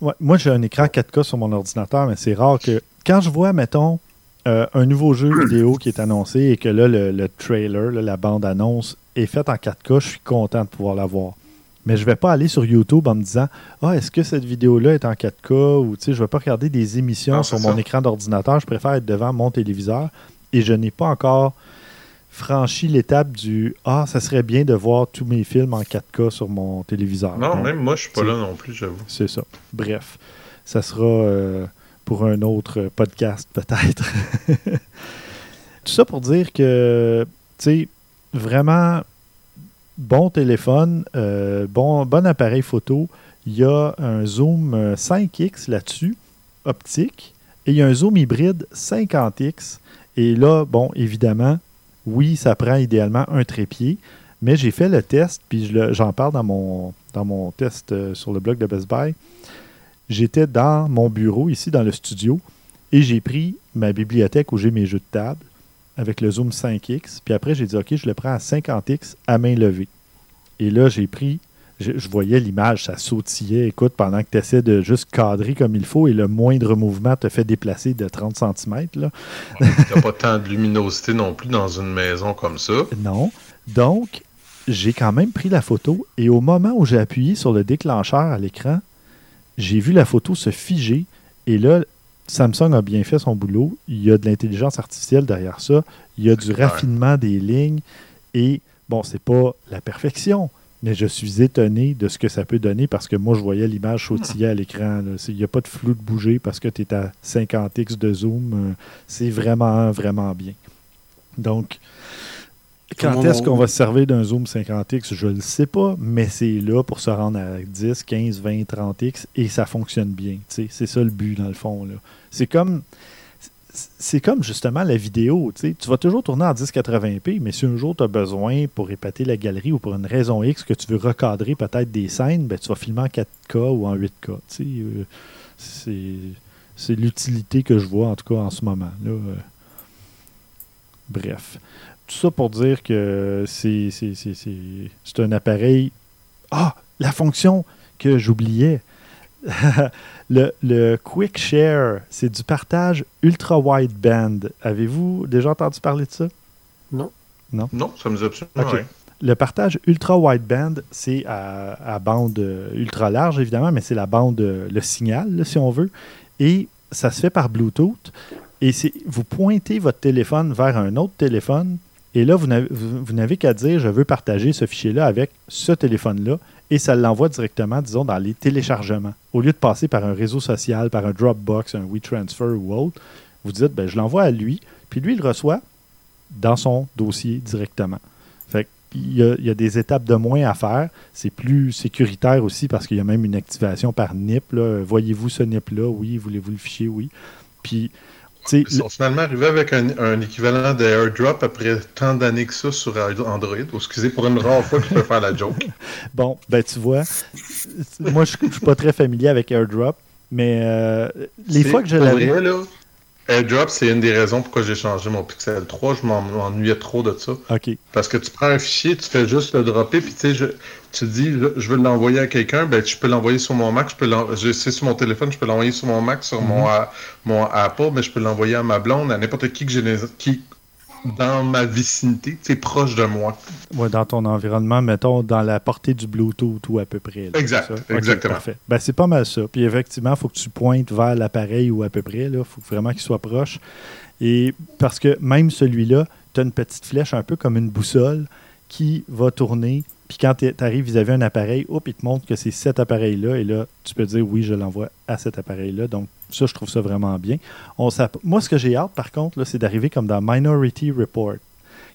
Ouais, moi, j'ai un écran 4K sur mon ordinateur, mais c'est rare que. Quand je vois, mettons, euh, un nouveau jeu vidéo qui est annoncé et que là, le, le trailer, là, la bande-annonce est faite en 4K, je suis content de pouvoir la voir. Mais je vais pas aller sur YouTube en me disant Ah, est-ce que cette vidéo-là est en 4K ou tu sais, je vais pas regarder des émissions Non, sur mon ça. écran d'ordinateur. Je préfère être devant mon téléviseur et je n'ai pas encore franchi l'étape du Ah, ça serait bien de voir tous mes films en 4K sur mon téléviseur. Non, Donc, même moi, je suis pas là non plus, j'avoue. c'est ça. Bref, ça sera euh, pour un autre podcast peut-être. Tout ça pour dire que, tu sais, vraiment bon téléphone, euh, bon, appareil photo. Il y a un zoom euh, 5X là-dessus, optique, et il y a un zoom hybride 50X. Et là, bon, évidemment, oui, ça prend idéalement un trépied, mais j'ai fait le test, puis j'en parle dans mon, dans mon test euh, sur le blog de Best Buy. J'étais dans mon bureau, ici dans le studio, et j'ai pris ma bibliothèque où j'ai mes jeux de table avec le zoom 5X. Puis après, j'ai dit, OK, je le prends à 50X à main levée. Et là, j'ai pris, je, je voyais l'image, ça sautillait. Écoute, pendant que tu essaies de juste cadrer comme il faut et le moindre mouvement te fait déplacer de 30 cm. Là. T'as pas tant de luminosité non plus dans une maison comme ça. Non. Donc, j'ai quand même pris la photo et au moment où j'ai appuyé sur le déclencheur à l'écran, j'ai vu la photo se figer et là, Samsung a bien fait son boulot. Il y a de l'intelligence artificielle derrière ça. Il y a du raffinement des lignes et bon, c'est pas la perfection, mais je suis étonné de ce que ça peut donner parce que moi, je voyais l'image sautiller à l'écran. Il n'y a pas de flou de bouger parce que tu es à 50x de zoom. Euh, C'est vraiment, vraiment bien. Donc, quand est-ce on- qu'on va se servir d'un zoom 50x, je ne le sais pas, mais c'est là pour se rendre à 10, 15, 20, 30x et ça fonctionne bien. C'est ça le but dans le fond. C'est comme c'est comme justement la vidéo. tu sais. Tu vas toujours tourner en 1080p, mais si un jour tu as besoin pour épater la galerie ou pour une raison X que tu veux recadrer peut-être des scènes, ben, tu vas filmer en 4K ou en 8K. tu sais. Euh, c'est c'est l'utilité que je vois en tout cas en ce moment. Là. Euh, Bref. Tout ça pour dire que c'est c'est- c'est- c'est- c'est un appareil. Ah, la fonction que j'oubliais. le, le Quick Share, c'est du partage ultra wideband. Avez-vous déjà entendu parler de ça? Non, ça me dit absolument Ok. rien. Le partage ultra wideband, c'est à, à bande ultra large, évidemment, mais c'est la bande, le signal, là, si on veut. Et ça se fait par Bluetooth. Et c'est vous pointez votre téléphone vers un autre téléphone. Et là, vous n'avez, qu'à dire je veux partager ce fichier-là avec ce téléphone-là. Et ça l'envoie directement, disons, dans les téléchargements. Au lieu de passer par un réseau social, par un Dropbox, un WeTransfer ou autre, vous dites ben, je l'envoie à lui. Puis lui, il le reçoit dans son dossier directement. Fait il y, a, il y a des étapes de moins à faire. C'est plus sécuritaire aussi parce qu'il y a même une activation par NIP. Voyez-vous ce NIP-là? Oui. Voulez-vous le fichier? Oui. Puis, Ils sont finalement arrivés avec un, un équivalent de AirDrop après tant d'années que ça sur Android. Excusez pour une rare fois que je peux faire la joke. Bon, ben tu vois, moi je ne suis pas très familier avec AirDrop, mais euh, les fois que je l'avais. AirDrop, c'est une des raisons pourquoi j'ai changé mon Pixel 3. Je m'en- m'ennuyais trop de ça. Ok, Parce que tu prends un fichier, tu fais juste le dropper, puis tu sais, je- tu dis, je- veux l'envoyer à quelqu'un, ben je peux l'envoyer sur mon Mac, je peux sais sur mon téléphone, je peux l'envoyer sur mon Mac, sur mon, Mhm. mon Apple, mais je peux l'envoyer à ma blonde, à n'importe qui que j'ai qui dans ma vicinité, c'est proche de moi. Ouais, dans ton environnement, mettons, dans la portée du Bluetooth ou à peu près. là, Exact, ça? Exactement. Ben, c'est pas mal ça. Puis effectivement, il faut que tu pointes vers l'appareil ou à peu près. Il faut vraiment qu'il soit proche. Et parce que même celui-là, tu as une petite flèche un peu comme une boussole qui va tourner. Puis quand tu arrives vis-à-vis un appareil, hop, il te montre que c'est cet appareil-là. Et là, tu peux dire oui, je l'envoie à cet appareil-là. Donc, ça, je trouve ça vraiment bien. Moi, ce que j'ai hâte, par contre, c'est d'arriver comme dans Minority Report.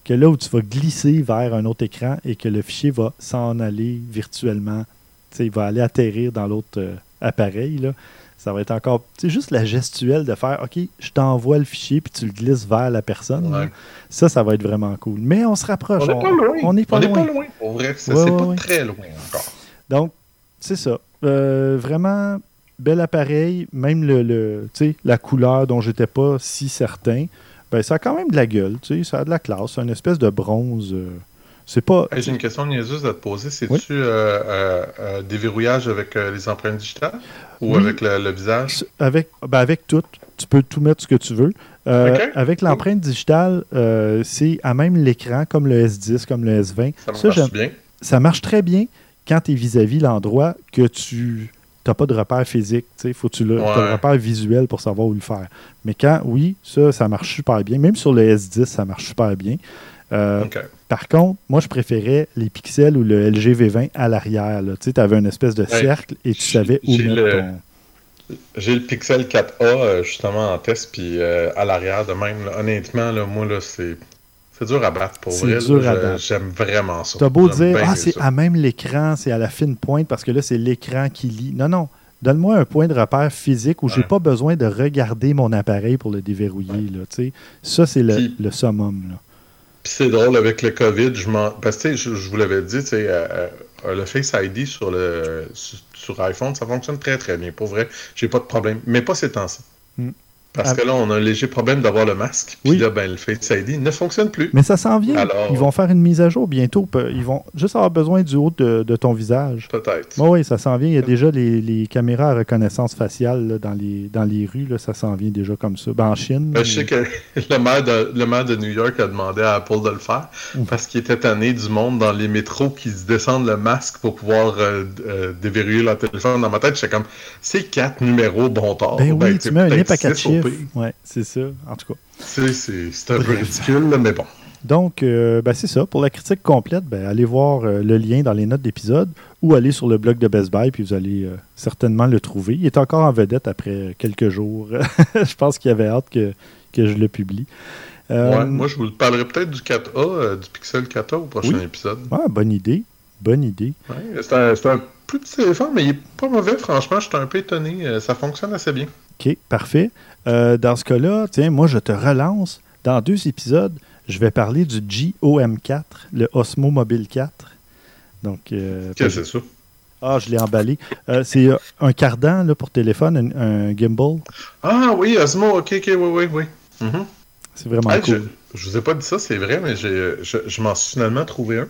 Que là où tu vas glisser vers un autre écran et que le fichier va s'en aller virtuellement. Tu sais, il va aller atterrir dans l'autre euh, appareil. Là. Ça va être encore. C'est juste la gestuelle de faire OK, je t'envoie le fichier puis tu le glisses vers la personne. Ouais. Ça, ça va être vraiment cool. Mais on se rapproche. On n'est pas loin. On n'est pas On n'est loin. pas loin. Pour vrai, ça, Ouais, c'est ouais, pas très loin encore. Donc, c'est ça. Euh, vraiment, bel appareil. Même le, le- la couleur dont j'étais pas si certain. Ben, ça a quand même de la gueule. tu sais, Ça a de la classe. C'est une espèce de bronze. euh, c'est pas. Hey, J'ai une question niaiseuse à te poser. C'est-tu Oui. euh, euh, euh, déverrouillage avec euh, les empreintes digitales ou Oui. avec le, le visage? Avec, ben, avec tout, tu peux tout mettre ce que tu veux. Euh. Avec l'empreinte digitale, c'est à même l'écran, comme le S10, comme le S20. Ça Ça, marche bien. ça marche très bien quand tu es vis-à-vis l'endroit que tu n'as pas de repère physique. Il faut que tu le, Ouais. aies le repère visuel pour savoir où le faire. Mais quand, oui, ça, ça marche super bien. Même sur le S10, ça marche super bien. Euh. Par contre, moi, je préférais les pixels ou le LG V20 à l'arrière. Tu avais une espèce de Ouais. cercle et tu J'ai- savais où j'ai mettre le- ton... J'ai le Pixel 4A euh, justement en test, puis euh, à l'arrière de même. là, honnêtement, là, moi, là, c'est. C'est dur à battre pour vrai. là, dur à je- battre. J'aime vraiment ça. T'as beau dire, ah, c'est à même l'écran, c'est à la fine pointe, parce que là, c'est l'écran qui lit. Non, non. Donne-moi un point de repère physique où j'ai Ouais. pas besoin de regarder mon appareil pour le déverrouiller. Là, ça, c'est le, le summum. Là. C'est drôle avec le COVID, je m'en. Parce que je, vous l'avais dit, euh, euh, le Face ID sur le sur iPhone, ça fonctionne très très bien. Pour vrai, j'ai pas de problème. Mais pas ces temps-ci. Hmm. Parce que là, on a un léger problème d'avoir le masque. Puis Oui. là, ben, le Face ID ne fonctionne plus. Mais ça s'en vient. Alors- Ils vont faire une mise à jour bientôt. Ils vont juste avoir besoin du haut de, de ton visage. Peut-être. Oui, ça s'en vient. Il y a déjà les, les caméras à reconnaissance faciale là, dans, les, dans les rues. Là, ça s'en vient déjà comme ça. Ben, en Chine. Ben, je sais que le maire, de, le maire de New York a demandé à Apple de le faire parce qu'il était tanné du monde dans les métros qui se descendent le masque pour pouvoir euh, euh, déverrouiller leur téléphone. Dans ma tête, j'étais comme, c'est quatre numéros bon tard. Ben oui, Ben, tu mets un nip à pire. Ouais, c'est ça. En tout cas. C'est un peu ridicule, mais bon. Donc, euh, ben, c'est ça. Pour la critique complète, ben, allez voir euh, le lien dans les notes d'épisode ou allez sur le blog de Best Buy, puis vous allez euh, certainement le trouver. Il est encore en vedette après quelques jours. je pense qu'il avait hâte que, que je le publie. Ouais, moi, je vous parlerai peut-être du 4A, euh, du Pixel 4A au prochain Oui. épisode. ouais, bonne idée. Bonne idée. Ouais, c'est un, plus petit téléphone, mais il est pas mauvais, franchement. J'étais un peu étonné. Ça fonctionne assez bien. OK, parfait. Euh, dans ce cas-là, tiens, moi, je te relance. Dans deux épisodes, je vais parler du GOM4, le Osmo Mobile 4. Donc, euh, Qu'est-ce que c'est ça? ah, je l'ai emballé. Euh, c'est euh, un cardan là, pour téléphone, un, un gimbal. Ah oui, Osmo, ok, ok, oui, oui, oui. Mhm. C'est vraiment Hey, cool. je, je vous ai pas dit ça, c'est vrai, mais j'ai, je, je m'en suis finalement trouvé un.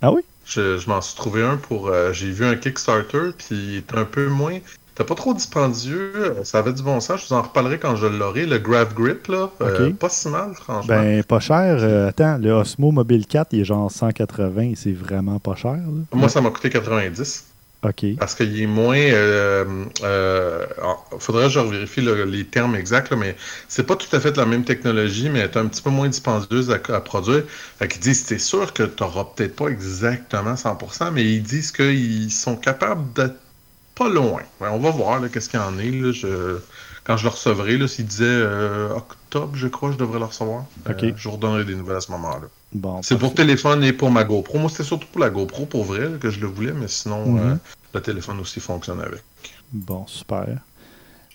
Ah oui? Je, je m'en suis trouvé un pour. euh, j'ai vu un Kickstarter, puis il est un peu moins. T'as pas trop dispendieux, euh, ça avait du bon sens, je vous en reparlerai quand je l'aurai. Le Grab Grip, là, euh, pas si mal, franchement. Ben, pas cher. Euh, attends, le Osmo Mobile 4, il est genre 180 et c'est vraiment pas cher. là. Moi, ça m'a coûté 90. OK. Parce qu'il est moins. Euh, euh, alors, faudrait que je vérifie le- les termes exacts, là, mais c'est pas tout à fait la même technologie, mais elle est un petit peu moins dispendieuse à, à produire. Fait qu'ils disent, c'est sûr que tu n'auras peut-être pas exactement 100%, mais ils disent qu'ils sont capables d'être pas loin. Ouais, on va voir qu'est-ce qu'il y en est. Là, je... quand je le recevrai, s'il disait euh, octobre, je crois, je devrais le recevoir. Euh, je vous redonnerai des nouvelles à ce moment-là. Bon, C'est pour téléphone et pour ma GoPro. Moi, c'était surtout pour la GoPro, pour vrai, là, que je le voulais, mais sinon, Mhm. euh, le téléphone aussi fonctionne avec. Bon, super.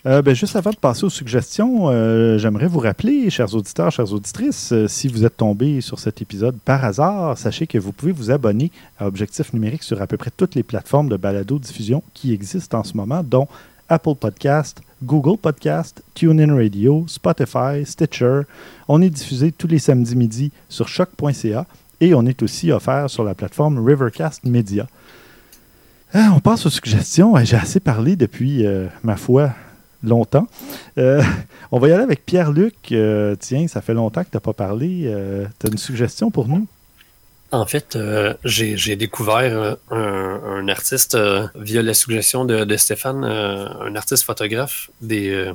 Euh, ben, juste avant de passer aux suggestions, euh, j'aimerais vous rappeler, chers auditeurs, chères auditrices, euh, si vous êtes tombés sur cet épisode par hasard, sachez que vous pouvez vous abonner à Objectif Numérique sur à peu près toutes les plateformes de balado-diffusion qui existent en ce moment, dont Apple Podcast, Google Podcast, TuneIn Radio, Spotify, Stitcher. On est diffusé tous les samedis midi sur choc.ca et on est aussi offert sur la plateforme Rivercast Media. On passe aux suggestions. J'ai assez parlé depuis, ma foi, longtemps. Euh, on va y aller avec Pierre-Luc. Euh, tiens, ça fait longtemps que tu n'as pas parlé. tu as une suggestion pour nous? En fait, euh, j'ai découvert euh, un, un artiste euh, via la suggestion de, de Stéphane, euh, un artiste photographe. Des, euh,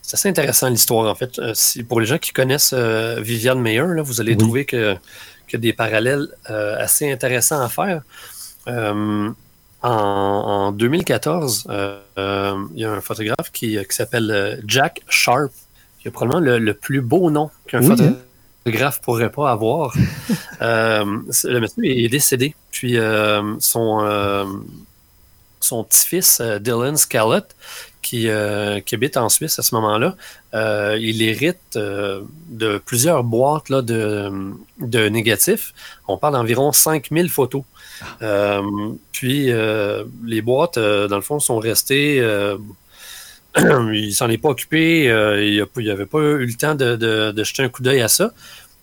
c'est assez intéressant l'histoire, en fait. Euh, si- pour les gens qui connaissent euh, Viviane Meyer, là, vous allez Oui. trouver que- qu'il y a des parallèles euh, assez intéressants à faire. Euh, en, en 2014, euh, euh, il y a un photographe qui, qui s'appelle euh, Jack Sharp, qui a probablement le, le plus beau nom qu'un Oui, hein? photographe pourrait pas avoir. Euh, le monsieur est décédé. Puis euh, son, euh, son petit-fils, euh, Dylan Scallott, qui, euh, qui habite en Suisse à ce moment-là, euh, il hérite euh, de plusieurs boîtes là, de, de négatifs. On parle d'environ 5000 photos. Euh, puis euh, les boîtes, euh, dans le fond, sont restées. il s'en est pas occupé. euh, il n'avait pas eu le temps de, de- de jeter un coup d'œil à ça.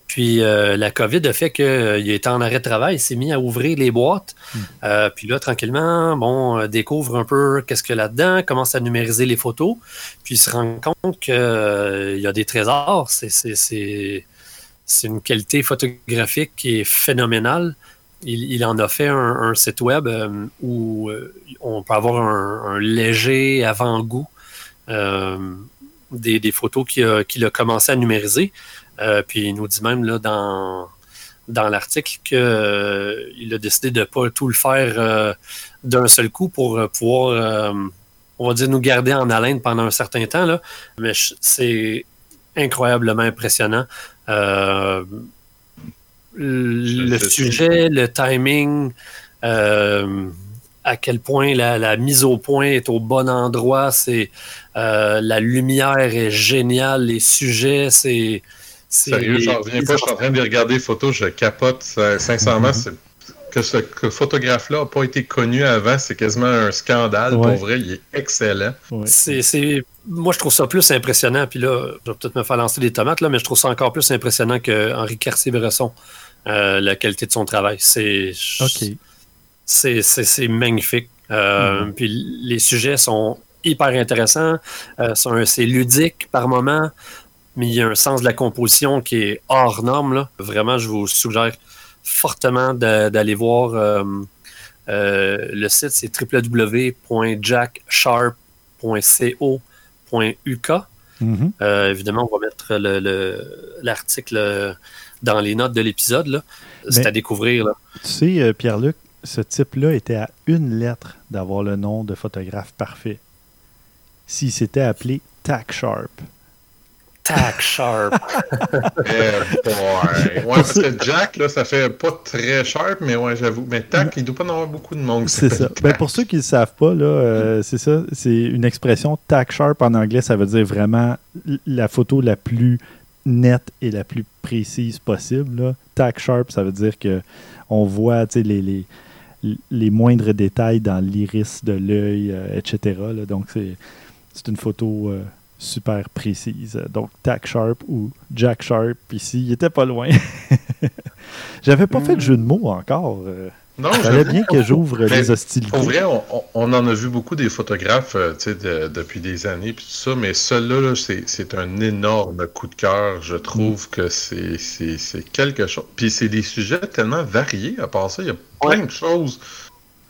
Puis euh, la COVID a fait qu'il était en arrêt de travail, il s'est mis à ouvrir les boîtes. Euh, puis là, tranquillement, bon, découvre un peu qu'est-ce qu'il y a là-dedans, commence à numériser les photos, puis il se rend compte qu'il y a des trésors. C'est une qualité photographique qui est phénoménale. Il, en a fait un, site web euh, où euh, on peut avoir un, léger avant-goût euh, des, photos qu'il a, commencé à numériser. Puis il nous dit même dans, l'article qu'il a décidé de ne pas tout le faire d'un seul coup pour pouvoir, on va dire, nous garder en haleine pendant un certain temps. Là. Mais c'est incroyablement impressionnant. Le Je- je- sujet, le timing, euh, à quel point la, la mise au point est au bon endroit, c'est euh, la lumière est géniale, les sujets, c'est Sérieux, j'en reviens pas. Je suis en train de regarder les photos, je capote. Sincèrement, Mhm. que ce que photographe-là n'a pas été connu avant, c'est quasiment un scandale. Ouais. Pour vrai, il est excellent. Oui. C'est, c'est- Moi, je trouve ça plus impressionnant. Puis là, je vais peut-être me faire lancer des tomates, là, mais je trouve ça encore plus impressionnant que Henri Cartier-Bresson, euh, la qualité de son travail. C'est, c'est, magnifique. Euh, Mhm. Puis les sujets sont hyper intéressants. Euh, sont- c'est ludique par moment, mais il y a un sens de la composition qui est hors norme. Là. Vraiment, je vous suggère fortement d'aller voir euh, le site, c'est www.jacksharp.co.uk. Mhm. Évidemment, on va mettre le- le- l'article dans les notes de l'épisode. là. C'est à découvrir. Là. Tu sais, euh, Pierre-Luc, ce type-là était à une lettre d'avoir le nom de photographe parfait. S'il s'était appelé Tack Sharp. Tack Sharp. Boy. Ouais, parce que Jack, là, ça fait pas très sharp, mais ouais, j'avoue. Mais Tac, il doit pas en avoir beaucoup de monde. C'est ça. Ben, pour ceux qui ne le savent pas, là, euh, c'est ça. C'est une expression tack sharp en anglais. Ça veut dire vraiment la photo la plus nette et la plus précise possible. Là. Tack sharp, ça veut dire que on voit les, les, les moindres détails dans l'iris de l'œil, euh, etc. là. Donc, c'est une photo euh, super précise. Donc, Tack Sharp ou Jack Sharp, ici, il était pas loin. J'avais pas fait de jeu de mots encore. Non, Fallait bien que j'ouvre les hostilités. Pour vrai, on, en a vu beaucoup des photographes euh, de- depuis des années puis tout ça, mais celui-là, là, c'est un énorme coup de cœur. Je trouve que c'est quelque chose. Puis c'est des sujets tellement variés à part ça. Il y a plein de choses.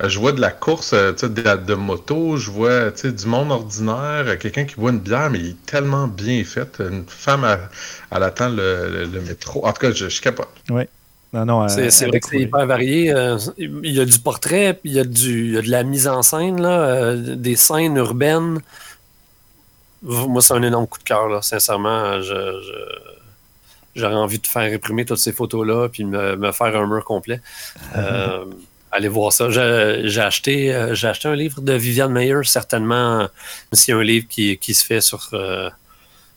Euh, Je vois de la course euh, tu sais, de, de moto, je vois tu sais, du monde ordinaire, quelqu'un qui boit une bière, mais il est tellement bien fait. Une femme, elle, elle attend le, le- le métro. En tout cas, je, je capote. Non, non, à- C'est vrai que c'est hyper varié. euh, Il y a du portrait, puis il y a, du, il y a de la mise en scène, là, euh, des scènes urbaines. moi, c'est un énorme coup de cœur, là. Sincèrement, j'aurais envie de faire réprimer toutes ces photos-là puis me, me faire un mur complet. Euh, allez voir ça. J'ai acheté, acheté un livre de Viviane Meyer, certainement. S'il y a un livre qui, qui se fait sur,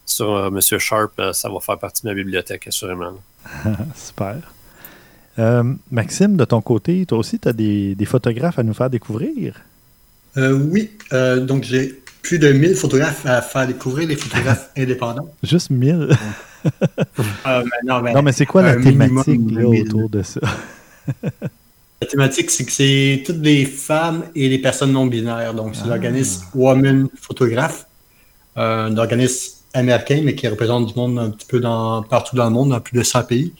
sur M. Sharp, ça va faire partie de ma bibliothèque, assurément. Super. Euh, Maxime, de ton côté, toi aussi, tu as des, photographes à nous faire découvrir? Euh, oui, euh, donc j'ai plus de 1000 photographes à faire découvrir, des photographes indépendants. Juste 1000? non, mais, c'est quoi la thématique autour de ça? la thématique, c'est que c'est toutes les femmes et les personnes non binaires. Donc, c'est ah. l'organisme Woman Photograph, un organisme américain, mais qui représente du monde un petit peu dans, partout dans le monde, dans plus de 100 pays.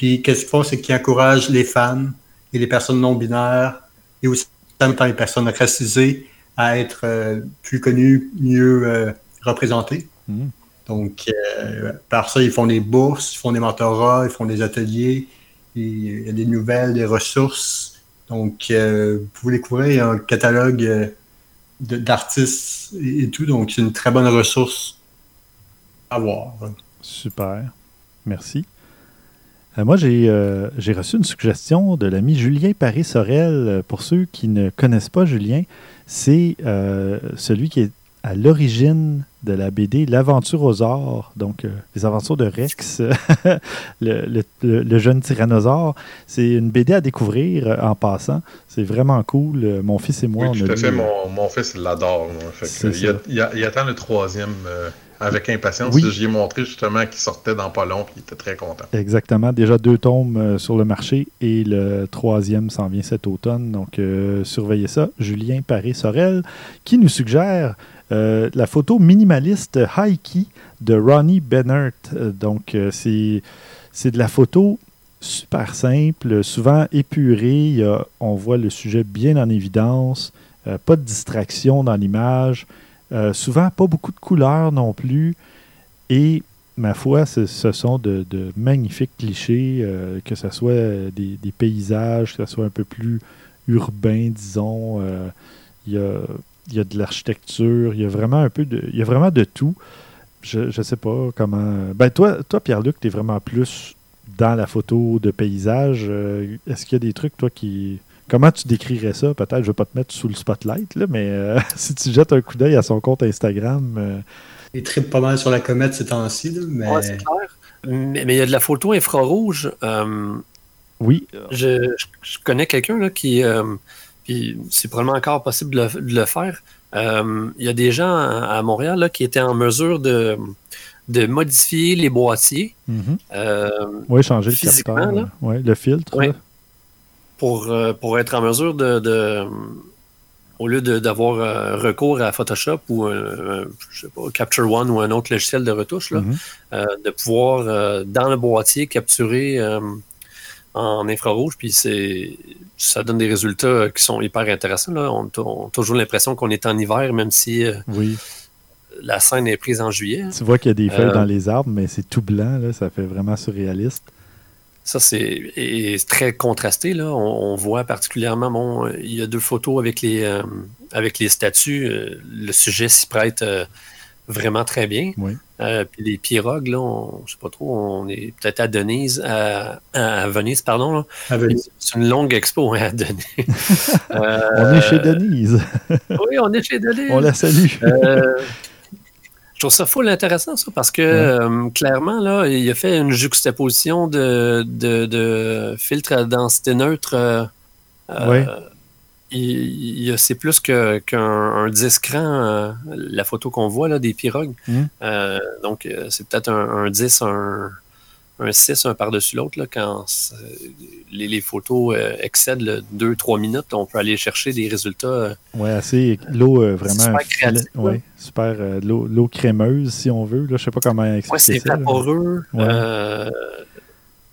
Puis qu'est-ce qu'ils font, c'est qu'ils encouragent les femmes et les personnes non binaires et aussi les personnes racisées à être euh, plus connues, mieux euh, représentées. Mm. Donc, euh, par ça, ils font des bourses, ils font des mentorats, ils font des ateliers, il y a des nouvelles, des ressources. Donc, vous pouvez découvrir un catalogue d'artistes et, tout. Donc, c'est une très bonne ressource à voir. Super. Merci. Euh, moi, euh, j'ai reçu une suggestion de l'ami Julien Paris-Sorel. Pour ceux qui ne connaissent pas Julien, c'est euh, celui qui est à l'origine de la BD L'Aventure aux Ors, donc les aventures de Rex, le, jeune tyrannosaure. C'est une BD à découvrir en passant. C'est vraiment cool. Mon fils et moi, oui, tout à fait. Mon, fils l'adore. Il, il, attend le troisième avec impatience. Oui. J'y ai montré justement qu'il sortait dans pas long, il était très content. Exactement. Déjà deux tomes euh, sur le marché et le troisième s'en vient cet automne. Donc, euh, surveillez ça. Julien Paré-Sorel qui nous suggère euh, la photo minimaliste Key de Ronnie Bennert. donc, c'est, c'est de la photo super simple, souvent épurée. on voit le sujet bien en évidence, pas de distraction dans l'image. Euh, souvent, pas beaucoup de couleurs non plus. Et ma foi, ce, sont de, magnifiques clichés, euh, que ce soit des, paysages, que ce soit un peu plus urbain, disons. Euh, il y, a, de l'architecture, il y a vraiment un peu de. Il y a vraiment de tout. Je ne sais pas comment. Ben toi, toi Pierre-Luc, tu es vraiment plus dans la photo de paysage. Est-ce qu'il y a des trucs, toi, qui, Comment tu décrirais ça? Peut-être, je ne vais pas te mettre sous le spotlight, là, mais euh, si tu jettes un coup d'œil à son compte Instagram. Euh... Il tripe pas mal sur la comète ces temps-ci. Mais... c'est clair. Mais, il y a de la photo infrarouge. Euh, oui. Je, connais quelqu'un qui. Euh, c'est probablement encore possible de le, faire. il y a des gens à, Montréal là, qui étaient en mesure de, de modifier les boîtiers. Mm-hmm. oui, changer le capteur. Oui, le filtre pour, euh, pour être en mesure de, au lieu d'avoir euh, recours à Photoshop ou je sais pas, Capture One ou un autre logiciel de retouche, là, mhm. euh, de pouvoir dans le boîtier capturer en infrarouge, puis c'est ça donne des résultats qui sont hyper intéressants. Là. On, a toujours l'impression qu'on est en hiver, même si oui. la scène est prise en juillet. Tu vois qu'il y a des feuilles dans les arbres, mais c'est tout blanc, là, ça fait vraiment surréaliste. Ça, c'est très contrasté. Là. On, voit particulièrement, bon, il y a deux photos avec les, euh, avec les statues. Euh, le sujet s'y prête euh, vraiment très bien. puis les pirogues, là, on, je sais pas trop, on est peut-être à Denise, à, Venise, pardon. C'est une longue expo hein, à Denise. on est chez Denise. oui, on est chez Denise. On la salue. Je trouve ça full intéressant, ça, parce que euh, clairement, là, il a fait une juxtaposition de, de, filtres à densité neutre. Euh, euh, c'est plus qu'un 10 cran, la photo qu'on voit là, des pirogues. Mmh. donc, c'est peut-être un, un, 10, un, un 6 un par-dessus l'autre. Quand les, photos euh, excèdent le 2-3 minutes, on peut aller chercher des résultats. Euh, oui, assez. L'eau, euh, vraiment. Super ouais, super. l'eau crémeuse, si on veut. Là, je sais pas comment expliquer ouais, c'est vaporeux.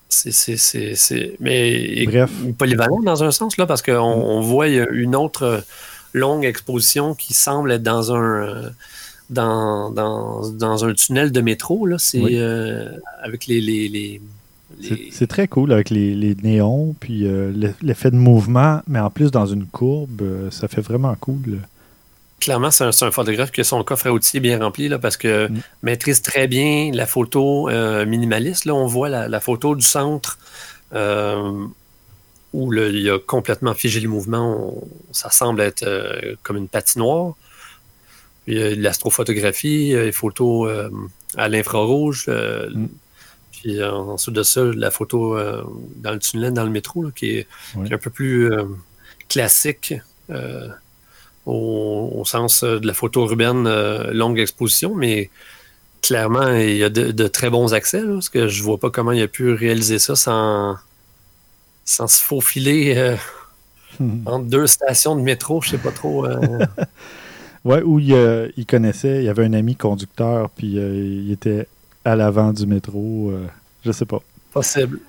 c'est. Mais Bref. polyvalent dans un sens, là, parce qu'on on voit une autre longue exposition qui semble être dans un dans, dans, dans, un tunnel de métro. Là, c'est euh, avec les. les, les, C'est très cool avec les, les néons, puis euh, l'effet de mouvement, mais en plus dans une courbe, euh, ça fait vraiment cool. clairement, c'est un, photographe qui a son coffre à outils bien rempli là, parce que mm. maîtrise très bien la photo minimaliste. Là, on voit la, photo du centre où il a complètement figé le mouvement. ça semble être euh, comme une patinoire. Il y a l'astrophotographie, les photos à l'infrarouge. Mm. Puis ensuite de ça, la photo dans le tunnel, dans le métro, qui, est, un peu plus classique au, sens euh, de la photo urbaine euh, longue exposition, mais clairement, il y a de, très bons accès, parce que je vois pas comment il a pu réaliser ça sans, sans se faufiler euh, hmm. entre deux stations de métro, je sais pas trop. ouais, où il, il, connaissait, il y avait un ami conducteur, puis il était à l'avant du métro, je sais pas. Possible.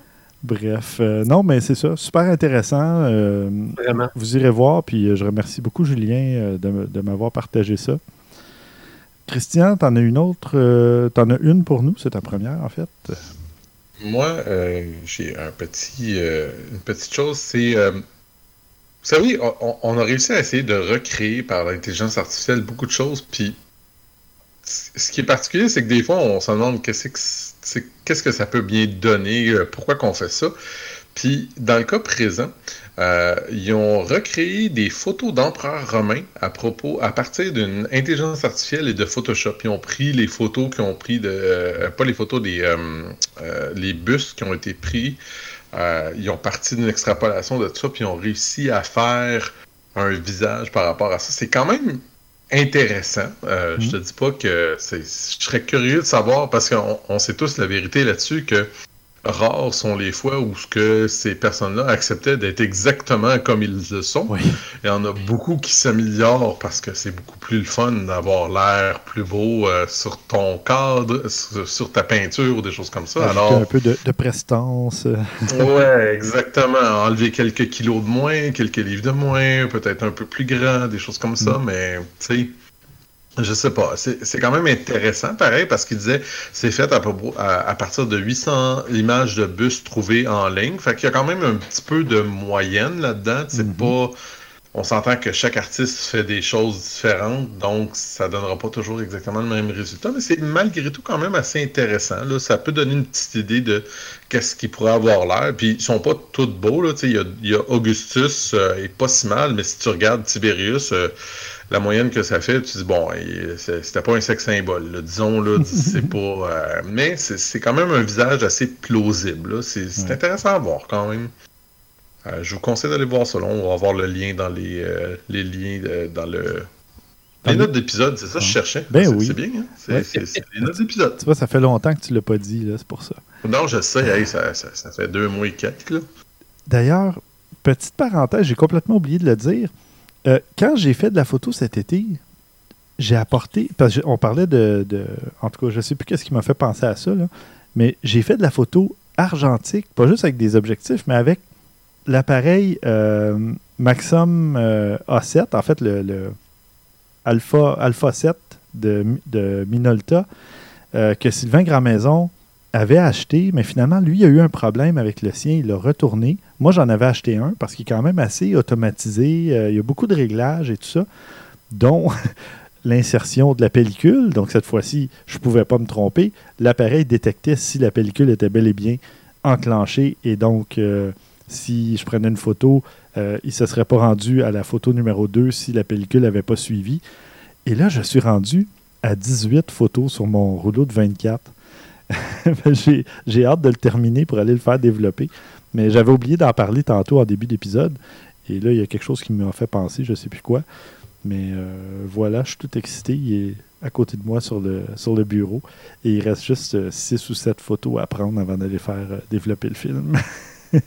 Bref, euh, non, mais c'est ça, super intéressant. Euh, Vraiment. Vous irez voir, puis euh, je remercie beaucoup Julien de, m'avoir partagé ça. Christian, t'en as une autre, t'en as une pour nous, c'est ta première en fait. Moi, j'ai un petit, une petite chose, c'est, vous savez, on, a réussi à essayer de recréer par l'intelligence artificielle beaucoup de choses, puis ce qui est particulier, c'est que des fois, on se demande qu'est-ce que, qu'est-ce que ça peut bien donner, euh, pourquoi qu'on fait ça. Puis, dans le cas présent, euh, ils ont recréé des photos d'empereurs romains à propos, à partir d'une intelligence artificielle et de Photoshop. Ils ont pris les photos qui ont pris de, euh, pas les photos des, les bus qui ont été pris. Ils ont parti d'une extrapolation de tout ça, puis ils ont réussi à faire un visage par rapport à ça. C'est quand même intéressant. Euh, Je mhm. te dis pas que c'est. Je serais curieux de savoir parce qu'on sait tous la vérité là-dessus que rares sont les fois où ce que ces personnes-là acceptaient d'être exactement comme ils le sont. Il y en a beaucoup qui s'améliorent parce que c'est beaucoup plus le fun d'avoir l'air plus beau euh, sur ton cadre, sur, ta peinture ou des choses comme ça. Alors un peu de, de prestance. ouais, exactement. Enlever quelques kilos de moins, quelques livres de moins, peut-être un peu plus grand, des choses comme ça, mm. mais tu sais je sais pas. C'est quand même intéressant, pareil, parce qu'il disait c'est fait à, partir de 800 images de bus trouvées en ligne. Fait qu'il y a quand même un petit peu de moyenne là-dedans. C'est mhm. pas. On s'entend que chaque artiste fait des choses différentes, donc ça donnera pas toujours exactement le même résultat, mais c'est malgré tout quand même assez intéressant. Là. Ça peut donner une petite idée de qu'est-ce qui pourrait avoir l'air. Puis ils sont pas tous beaux. Il y a, Augustus, euh, et pas si mal, mais si tu regardes Tiberius, euh, la moyenne que ça fait, tu dis, bon, c'était pas un sexe symbole, disons, là, c'est pas. Euh, mais c'est quand même un visage assez plausible. C'est intéressant à voir quand même. Euh, je vous conseille d'aller voir ça. on va avoir le lien dans les, euh, les liens dans le. Les notes d'épisode, c'est ça que je cherchais. Ben oui. C'est bien, hein? C'est les notes d'épisode. Tu vois, ça fait longtemps que tu l'as pas dit, là, c'est pour ça. Non, je sais, ça, ça, fait deux mois et quelques. D'ailleurs, petite parenthèse, j'ai complètement oublié de le dire. Euh, quand j'ai fait de la photo cet été, j'ai apporté. Parce qu'on parlait de, En tout cas, je ne sais plus qu'est-ce qui m'a fait penser à ça, mais j'ai fait de la photo argentique, pas juste avec des objectifs, mais avec l'appareil euh, Maxim euh, A7, en fait, le, Alpha, Alpha 7 de, de Minolta, que Sylvain Grandmaison avait acheté, mais finalement, lui, il a eu un problème avec le sien. Il l'a retourné. Moi, j'en avais acheté un parce qu'il est quand même assez automatisé. Euh, il y a beaucoup de réglages et tout ça, dont l'insertion de la pellicule. Donc, cette fois-ci, je ne pouvais pas me tromper. L'appareil détectait si la pellicule était bel et bien enclenchée. Et donc, euh, si je prenais une photo, euh, il ne se serait pas rendu à la photo numéro 2 si la pellicule n'avait pas suivi. Et là, je suis rendu à 18 photos sur mon rouleau de 24. j'ai hâte de le terminer pour aller le faire développer. Mais j'avais oublié d'en parler tantôt en début d'épisode. Et là, il y a quelque chose qui m'a fait penser, je ne sais plus quoi. Mais euh, voilà, je suis tout excité. Il est à côté de moi sur le, sur le bureau. Et il reste juste 6 euh, ou 7 photos à prendre avant d'aller faire euh, développer le film.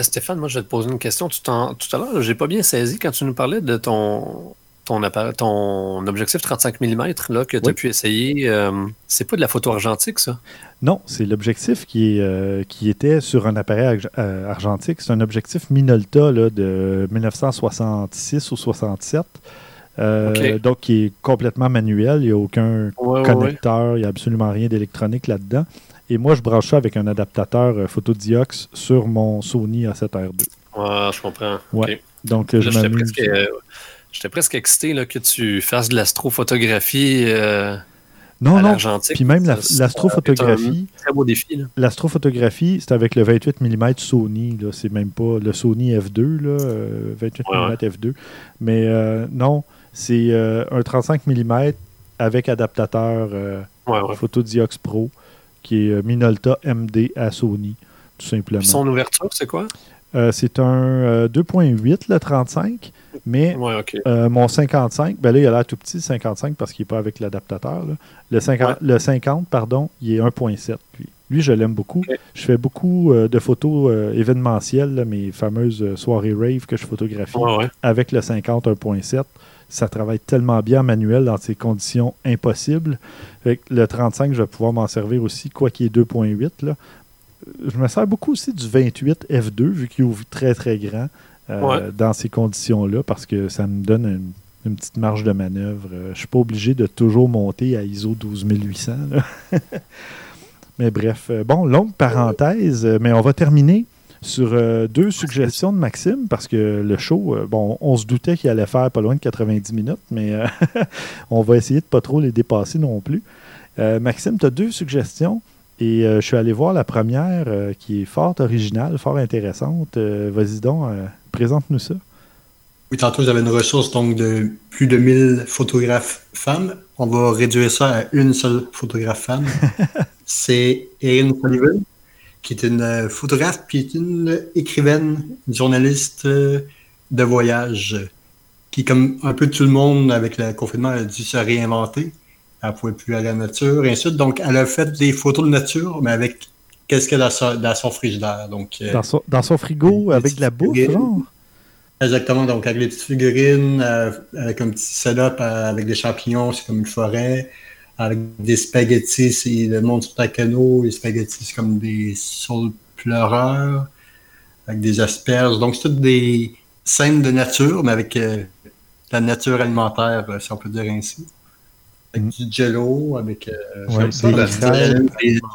Stéphane, moi je vais te poser une question. Tout, tout à l'heure, j'ai pas bien saisi quand tu nous parlais de ton ton, ton objectif 35 mm là, que tu as pu essayer, euh, c'est pas de la photo argentique, ça? Non, c'est l'objectif qui, euh, qui était sur un appareil euh, argentique. C'est un objectif Minolta là, de 1966 ou 67. Donc, qui est complètement manuel. Il n'y a aucun connecteur, il n'y a absolument rien d'électronique là-dedans. Et moi, je branche ça avec un adaptateur photodiox sur mon Sony A7R2. Ah, je comprends. Ouais. Donc, je, je J'étais presque excité là, que tu fasses de l'astrophotographie. Euh, non, non. Puis même l'astrophotographie. Très beau défi. L'astrophotographie, c'est avec le 28 mm Sony. C'est même pas le Sony F2, là, 28 mm F2. Mais euh, non, c'est euh, un 35 mm avec adaptateur euh, Photodiox Pro qui est Minolta MD à Sony, tout simplement. son ouverture, c'est quoi? C'est un 2.8, le 35. Mais euh, mon 55, ben là, il a l'air tout petit, le 55, parce qu'il n'est pas avec l'adaptateur. Le, 50, le 50, pardon, il est 1.7. Lui. lui, je l'aime beaucoup. Je fais beaucoup euh, de photos euh, événementielles, mes fameuses soirées rave que je photographie avec le 50 1.7. Ça travaille tellement bien manuel dans ces conditions impossibles. Avec le 35, je vais pouvoir m'en servir aussi, quoi qu'il est 2.8. Je me sers beaucoup aussi du 28 F2, vu qu'il ouvre très très grand. Euh, dans ces conditions-là parce que ça me donne une, petite marge de manœuvre. Euh, je ne suis pas obligé de toujours monter à ISO 12800. mais bref, euh, bon, longue parenthèse, mais on va terminer sur deux suggestions de Maxime, parce que le show, bon, on se doutait qu'il allait faire pas loin de 90 minutes, mais on va essayer de pas trop les dépasser non plus. Maxime, tu as deux suggestions? Et je suis allé voir la première qui est fort originale, fort intéressante. Vas-y donc, Présente-nous ça. Oui, tantôt, j'avais une ressource donc de plus de 1000 photographes femmes. On va réduire ça à une seule photographe femme. C'est Erin Sullivan, qui est une photographe puis une écrivaine, journaliste de voyage, qui, comme un peu tout le monde avec le confinement, a dû se réinventer. Elle ne pouvait plus aller à la nature, et ainsi de suite. Donc, elle a fait des photos de nature, mais avec qu'est-ce qu'elle a dans son frigidaire. Donc, euh, dans, son, dans son frigo avec de la bouffe, Exactement, donc avec les petites figurines, euh, avec un petit setup euh, avec des champignons, c'est comme une forêt. Avec des spaghettis, c'est le monde sur canot. Les spaghettis, c'est comme des saules pleureurs, avec des asperges. Donc, c'est toutes des scènes de nature, mais avec la nature alimentaire, si on peut dire ainsi. Avec mm. du jello, avec ouais, des,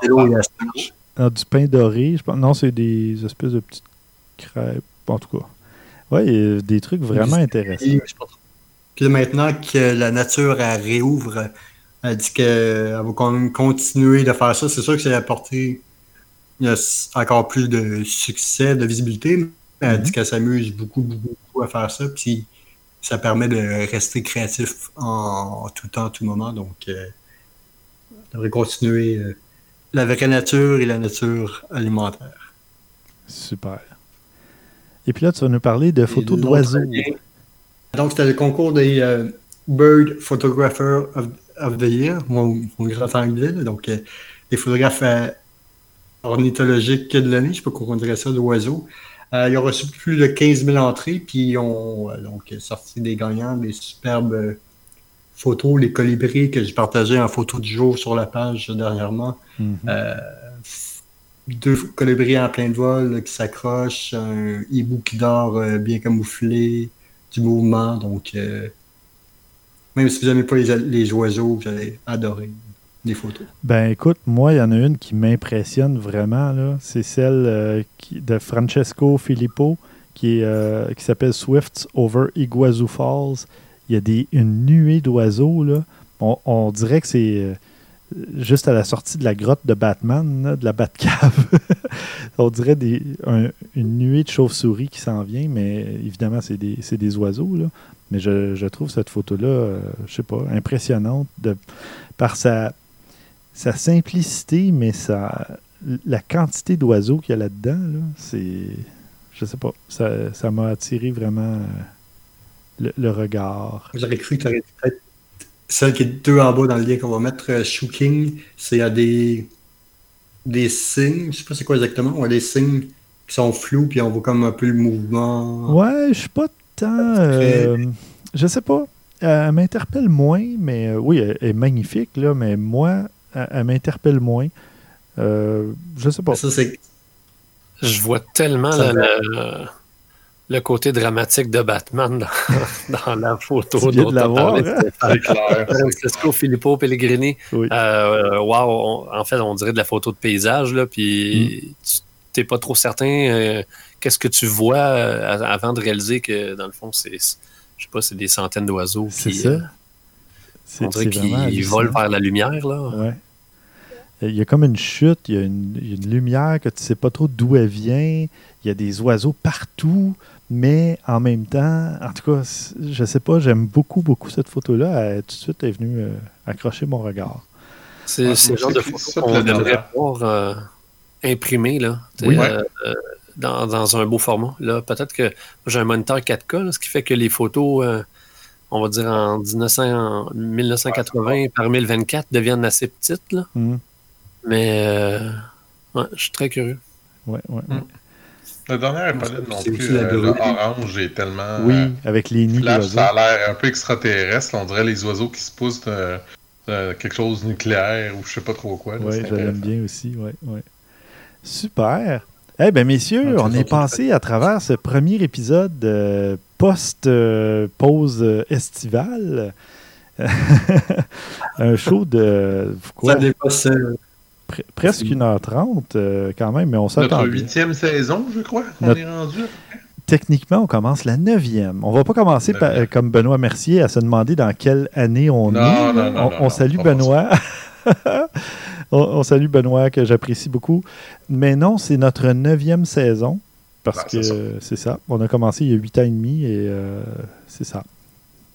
jello et asperges. Ah, du pain doré, je pense. Non, c'est des espèces de petites crêpes. En tout cas. Oui, des trucs vraiment intéressants. Puis maintenant que la nature elle réouvre, elle dit qu'elle va continuer de faire ça. C'est sûr que ça a apporté encore plus de succès, de visibilité. Mais elle dit mm-hmm. qu'elle s'amuse beaucoup, beaucoup, beaucoup à faire ça. Puis ça permet de rester créatif en, tout temps, tout moment. Donc, euh, elle devrait continuer. Euh, la vraie nature et la nature alimentaire. Super. Et puis là, tu vas nous parler de photos d'oiseaux. Donc, c'était le concours des euh, Bird Photographer of, the Year, mon, grand anglais. donc, euh, les photographes ornithologiques de l'année, je ne sais pas comment on dirait ça, d'oiseaux. Ils ont reçu plus de 15 000 entrées, puis ils ont donc, sorti des gagnants, des superbes photos, les colibris que j'ai partagé en photo du jour sur la page dernièrement. Mhm. Euh, deux colibris en plein de vol qui s'accrochent, un hibou qui dort euh, bien camouflé, du mouvement. Donc, euh, même si vous n'aimez pas les, oiseaux, vous allez adorer les photos? Ben écoute, moi, il y en a une qui m'impressionne vraiment. C'est celle de Francesco Filippo qui, qui s'appelle Swifts over Iguazu Falls il y a des, une nuée d'oiseaux. On, dirait que c'est euh, juste à la sortie de la grotte de Batman, de la Batcave. on dirait des, une nuée de chauves-souris qui s'en vient, mais évidemment, c'est des, des, oiseaux. Là. Mais je, je, trouve cette photo-là, euh, je sais pas, impressionnante de, par sa, sa simplicité, mais sa, la quantité d'oiseaux qu'il y a là-dedans. Là, c'est. Je sais pas. Ça m'a attiré vraiment. Euh, le, regard. J'aurais cru que tu aurais peut-être celle qui est deux en bas dans le lien qu'on va mettre, euh, Shooking, c'est à des, des signes, je sais pas c'est quoi exactement, on a des signes qui sont flous, puis on voit comme un peu le mouvement. Ouais, je suis pas tant. Euh, je sais pas. Elle m'interpelle moins, mais euh, oui, elle est magnifique, là, mais moi, elle, m'interpelle moins. Euh, je sais pas. Ça. Je vois tellement la, le côté dramatique de Batman dans, la photo dont parlé. Hein? Francesco Filippo Pellegrini. Euh, wow, en fait, on dirait de la photo de paysage, là, puis mm. tu n'es pas trop certain euh, qu'est-ce que tu vois euh, avant de réaliser que, dans le fond, c'est je sais pas, c'est des centaines d'oiseaux C'est qui, ça. euh, C'est on dirait qu'ils volent vers la lumière, là. Ouais. Il y a comme une chute, il y a une, il y a une lumière que tu sais pas trop d'où elle vient. Il y a des oiseaux partout, mais en même temps, en tout cas, je sais pas, j'aime beaucoup, beaucoup cette photo-là. Elle, tout de suite, est venue euh, accrocher mon regard. C'est c'est le genre de photo qu'on puis la aimerait dernière. voir euh, imprimé, là. Oui. euh, euh, dans, dans un beau format. Là, peut-être que j'ai un moniteur 4K, là, ce qui fait que les photos, euh, on va dire en 1900, en 1980 par 1024, deviennent assez petites. Là. Mhm. Mais euh, ouais, je suis très curieux. Ouais, ouais, Mm. ouais. La dernière laide non plus. la euh, orange est tellement. Oui, euh, avec les nids flash, ça a l'air un peu extraterrestre. On dirait les oiseaux qui se poussent de, de quelque chose de nucléaire ou je sais pas trop quoi. Oui, C'est je l'aime bien aussi. Ouais, ouais. Super. Eh bien, messieurs, Ouais, on est passé à travers ce premier épisode euh, post-pause euh, estivale. Un show de quoi, Ça dépasse. Pre- presque 1h30 euh, quand même, mais on Notre s'attend bien. huitième saison, je crois, qu'on Notre- est rendu. Techniquement, on commence la neuvième. On va pas commencer par- euh, comme Benoît Mercier à se demander dans quelle année on Non, est. non, non, on, non, on salue Benoît. on, on salue Benoît, que j'apprécie beaucoup. Mais non, c'est notre neuvième saison. Parce Ben, que c'est ça. c'est ça. On a commencé il y a huit ans et demi et euh, c'est ça.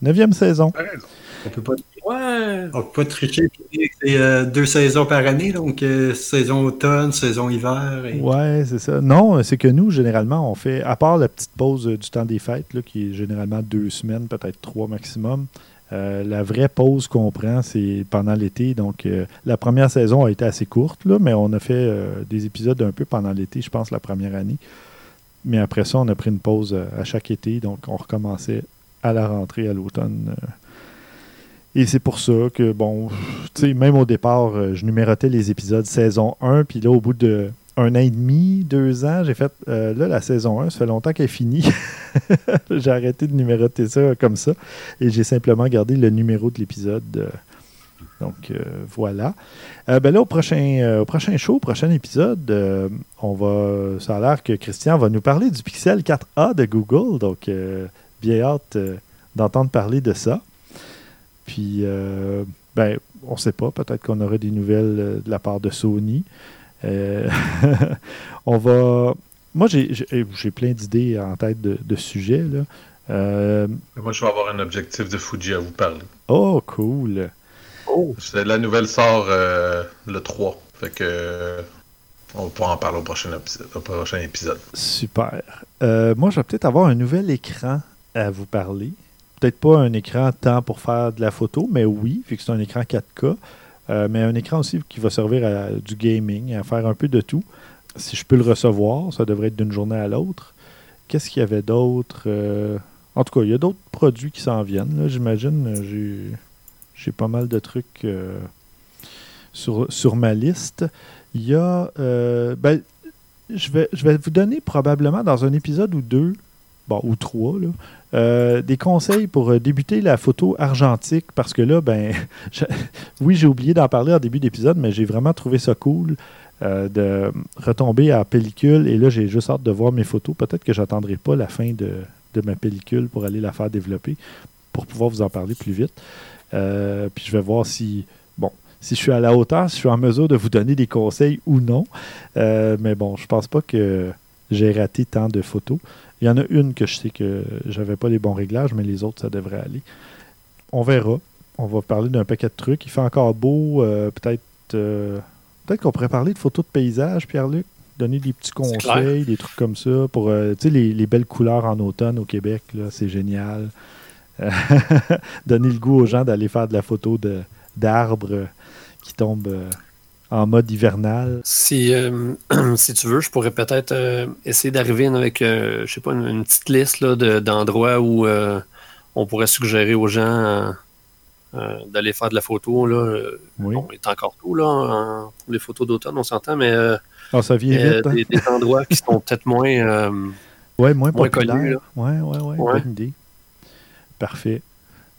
Neuvième saison. T'as raison. On peut pas, Ouais! on peut pas tricher. C'est euh, deux saisons par année, donc euh, saison automne, saison hiver. Et... Ouais, c'est ça. Non, c'est que nous, généralement, on fait, à part la petite pause euh, du temps des fêtes, là, qui est généralement deux semaines, peut-être trois maximum, euh, la vraie pause qu'on prend, c'est pendant l'été. Donc, euh, la première saison a été assez courte, là, mais on a fait euh, des épisodes un peu pendant l'été, je pense, la première année. Mais après ça, on a pris une pause euh, à chaque été, donc on recommençait à la rentrée, à l'automne. Et c'est pour ça que, bon, tu sais, même au départ, euh, je numérotais les épisodes saison 1, puis là, au bout de un an et demi, deux ans, j'ai fait, euh, là, la saison 1, ça fait longtemps qu'elle est finie. j'ai arrêté de numéroter ça comme ça, et j'ai simplement gardé le numéro de l'épisode. euh, donc, voilà. Ben là, au prochain, au prochain show, au prochain épisode, on va, ça a l'air que Christian va nous parler du Pixel 4A de Google, donc bien hâte d'entendre parler de ça. Puis, euh, ben, on ne sait pas, peut-être qu'on aura des nouvelles euh, de la part de Sony. Euh, on va. Moi, j'ai- j'ai plein d'idées en tête de, de sujets. Là. Euh, Moi, je vais avoir un objectif de Fuji à vous parler. oh, cool. Oh! C'est- La nouvelle sort euh, le 3. Fait que on va pouvoir en parler au prochain épisode. Au prochain épisode. Super. Euh, moi, je vais peut-être avoir un nouvel écran à vous parler. Peut-être pas un écran tant pour faire de la photo, mais oui, vu que c'est un écran 4K. Euh, mais un écran aussi qui va servir à du gaming, à faire un peu de tout. Si je peux le recevoir, ça devrait être d'une journée à l'autre. Qu'est-ce qu'il y avait d'autre Euh, En tout cas, il y a d'autres produits qui s'en viennent. J'imagine, Euh, j'ai pas mal de trucs sur, sur ma liste. Il y a. ben, je vais, je vais vous donner probablement dans un épisode ou deux, ou trois, euh, des conseils pour euh, débuter la photo argentique parce que là, ben, oui, j'ai oublié d'en parler en début d'épisode, mais j'ai vraiment trouvé ça cool euh, de retomber en pellicule et là, j'ai juste hâte de voir mes photos. Peut-être que j'attendrai pas la fin de, ma pellicule pour aller la faire développer pour pouvoir vous en parler plus vite. Puis je vais voir si, bon, si je suis à la hauteur, si je suis en mesure de vous donner des conseils ou non. Mais bon, je pense pas que j'ai raté tant de photos. Il y en a une que je sais que j'avais pas les bons réglages, mais les autres, ça devrait aller. On verra. On va parler d'un paquet de trucs. Il fait encore beau. euh, peut-être euh, peut-être qu'on pourrait parler de photos de paysage, Pierre-Luc. Donner des petits conseils, des trucs comme ça pour euh, tu sais, les, les belles couleurs en automne au Québec. là, C'est génial. Euh, Donner le goût aux gens d'aller faire de la photo de- d'arbres qui tombent en mode hivernal. Si, euh, si tu veux, je pourrais peut-être euh, essayer d'arriver avec, euh, je sais pas, une, une petite liste là, de- d'endroits où on pourrait suggérer aux gens d'aller faire de la photo. Là. Oui. Bon, il est encore tôt là, en- pour les photos d'automne, on s'entend, mais Ah, ça vient vite. hein? des, des endroits qui sont peut-être moins. Ouais, moins, moins populaire. connu, là. Ouais, ouais, ouais, Ouais. bonne idée. Parfait.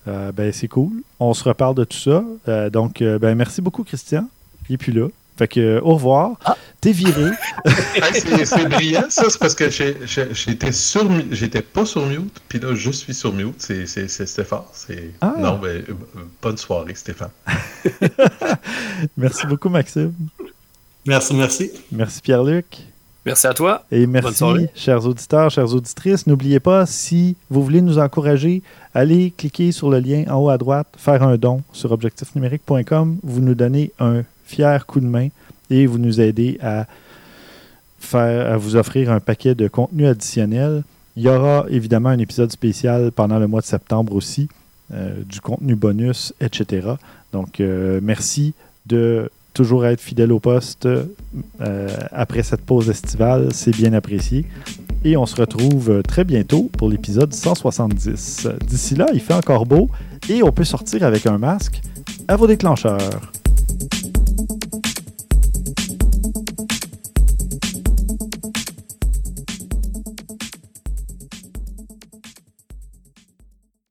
Euh, ben, c'est cool. On se reparle de tout ça. Euh, donc, euh, ben, merci beaucoup, Christian. Il est plus là. Fait que, euh, au revoir. Ah. T'es viré. c'est brillant, ça. C'est parce que j'étais sur, j'étais pas sur mute, puis là, je suis sur mute. C'est Stéphane. Ah. Non, ben, euh, bonne soirée, Stéphane. merci beaucoup, Maxime. Merci, merci. Merci, Pierre-Luc. Merci à toi. Et merci, chers auditeurs, chères auditrices. N'oubliez pas, si vous voulez nous encourager, allez cliquer sur le lien en haut à droite, faire un don sur objectifnumérique.com. Vous nous donnez un fier coup de main et vous nous aidez à, faire, à vous offrir un paquet de contenu additionnel. Il y aura évidemment un épisode spécial pendant le mois de septembre aussi, euh, du contenu bonus, etc. Donc, euh, merci de toujours être fidèle au poste euh, après cette pause estivale. C'est bien apprécié. Et on se retrouve très bientôt pour l'épisode 170. D'ici là, il fait encore beau et on peut sortir avec un masque à vos déclencheurs.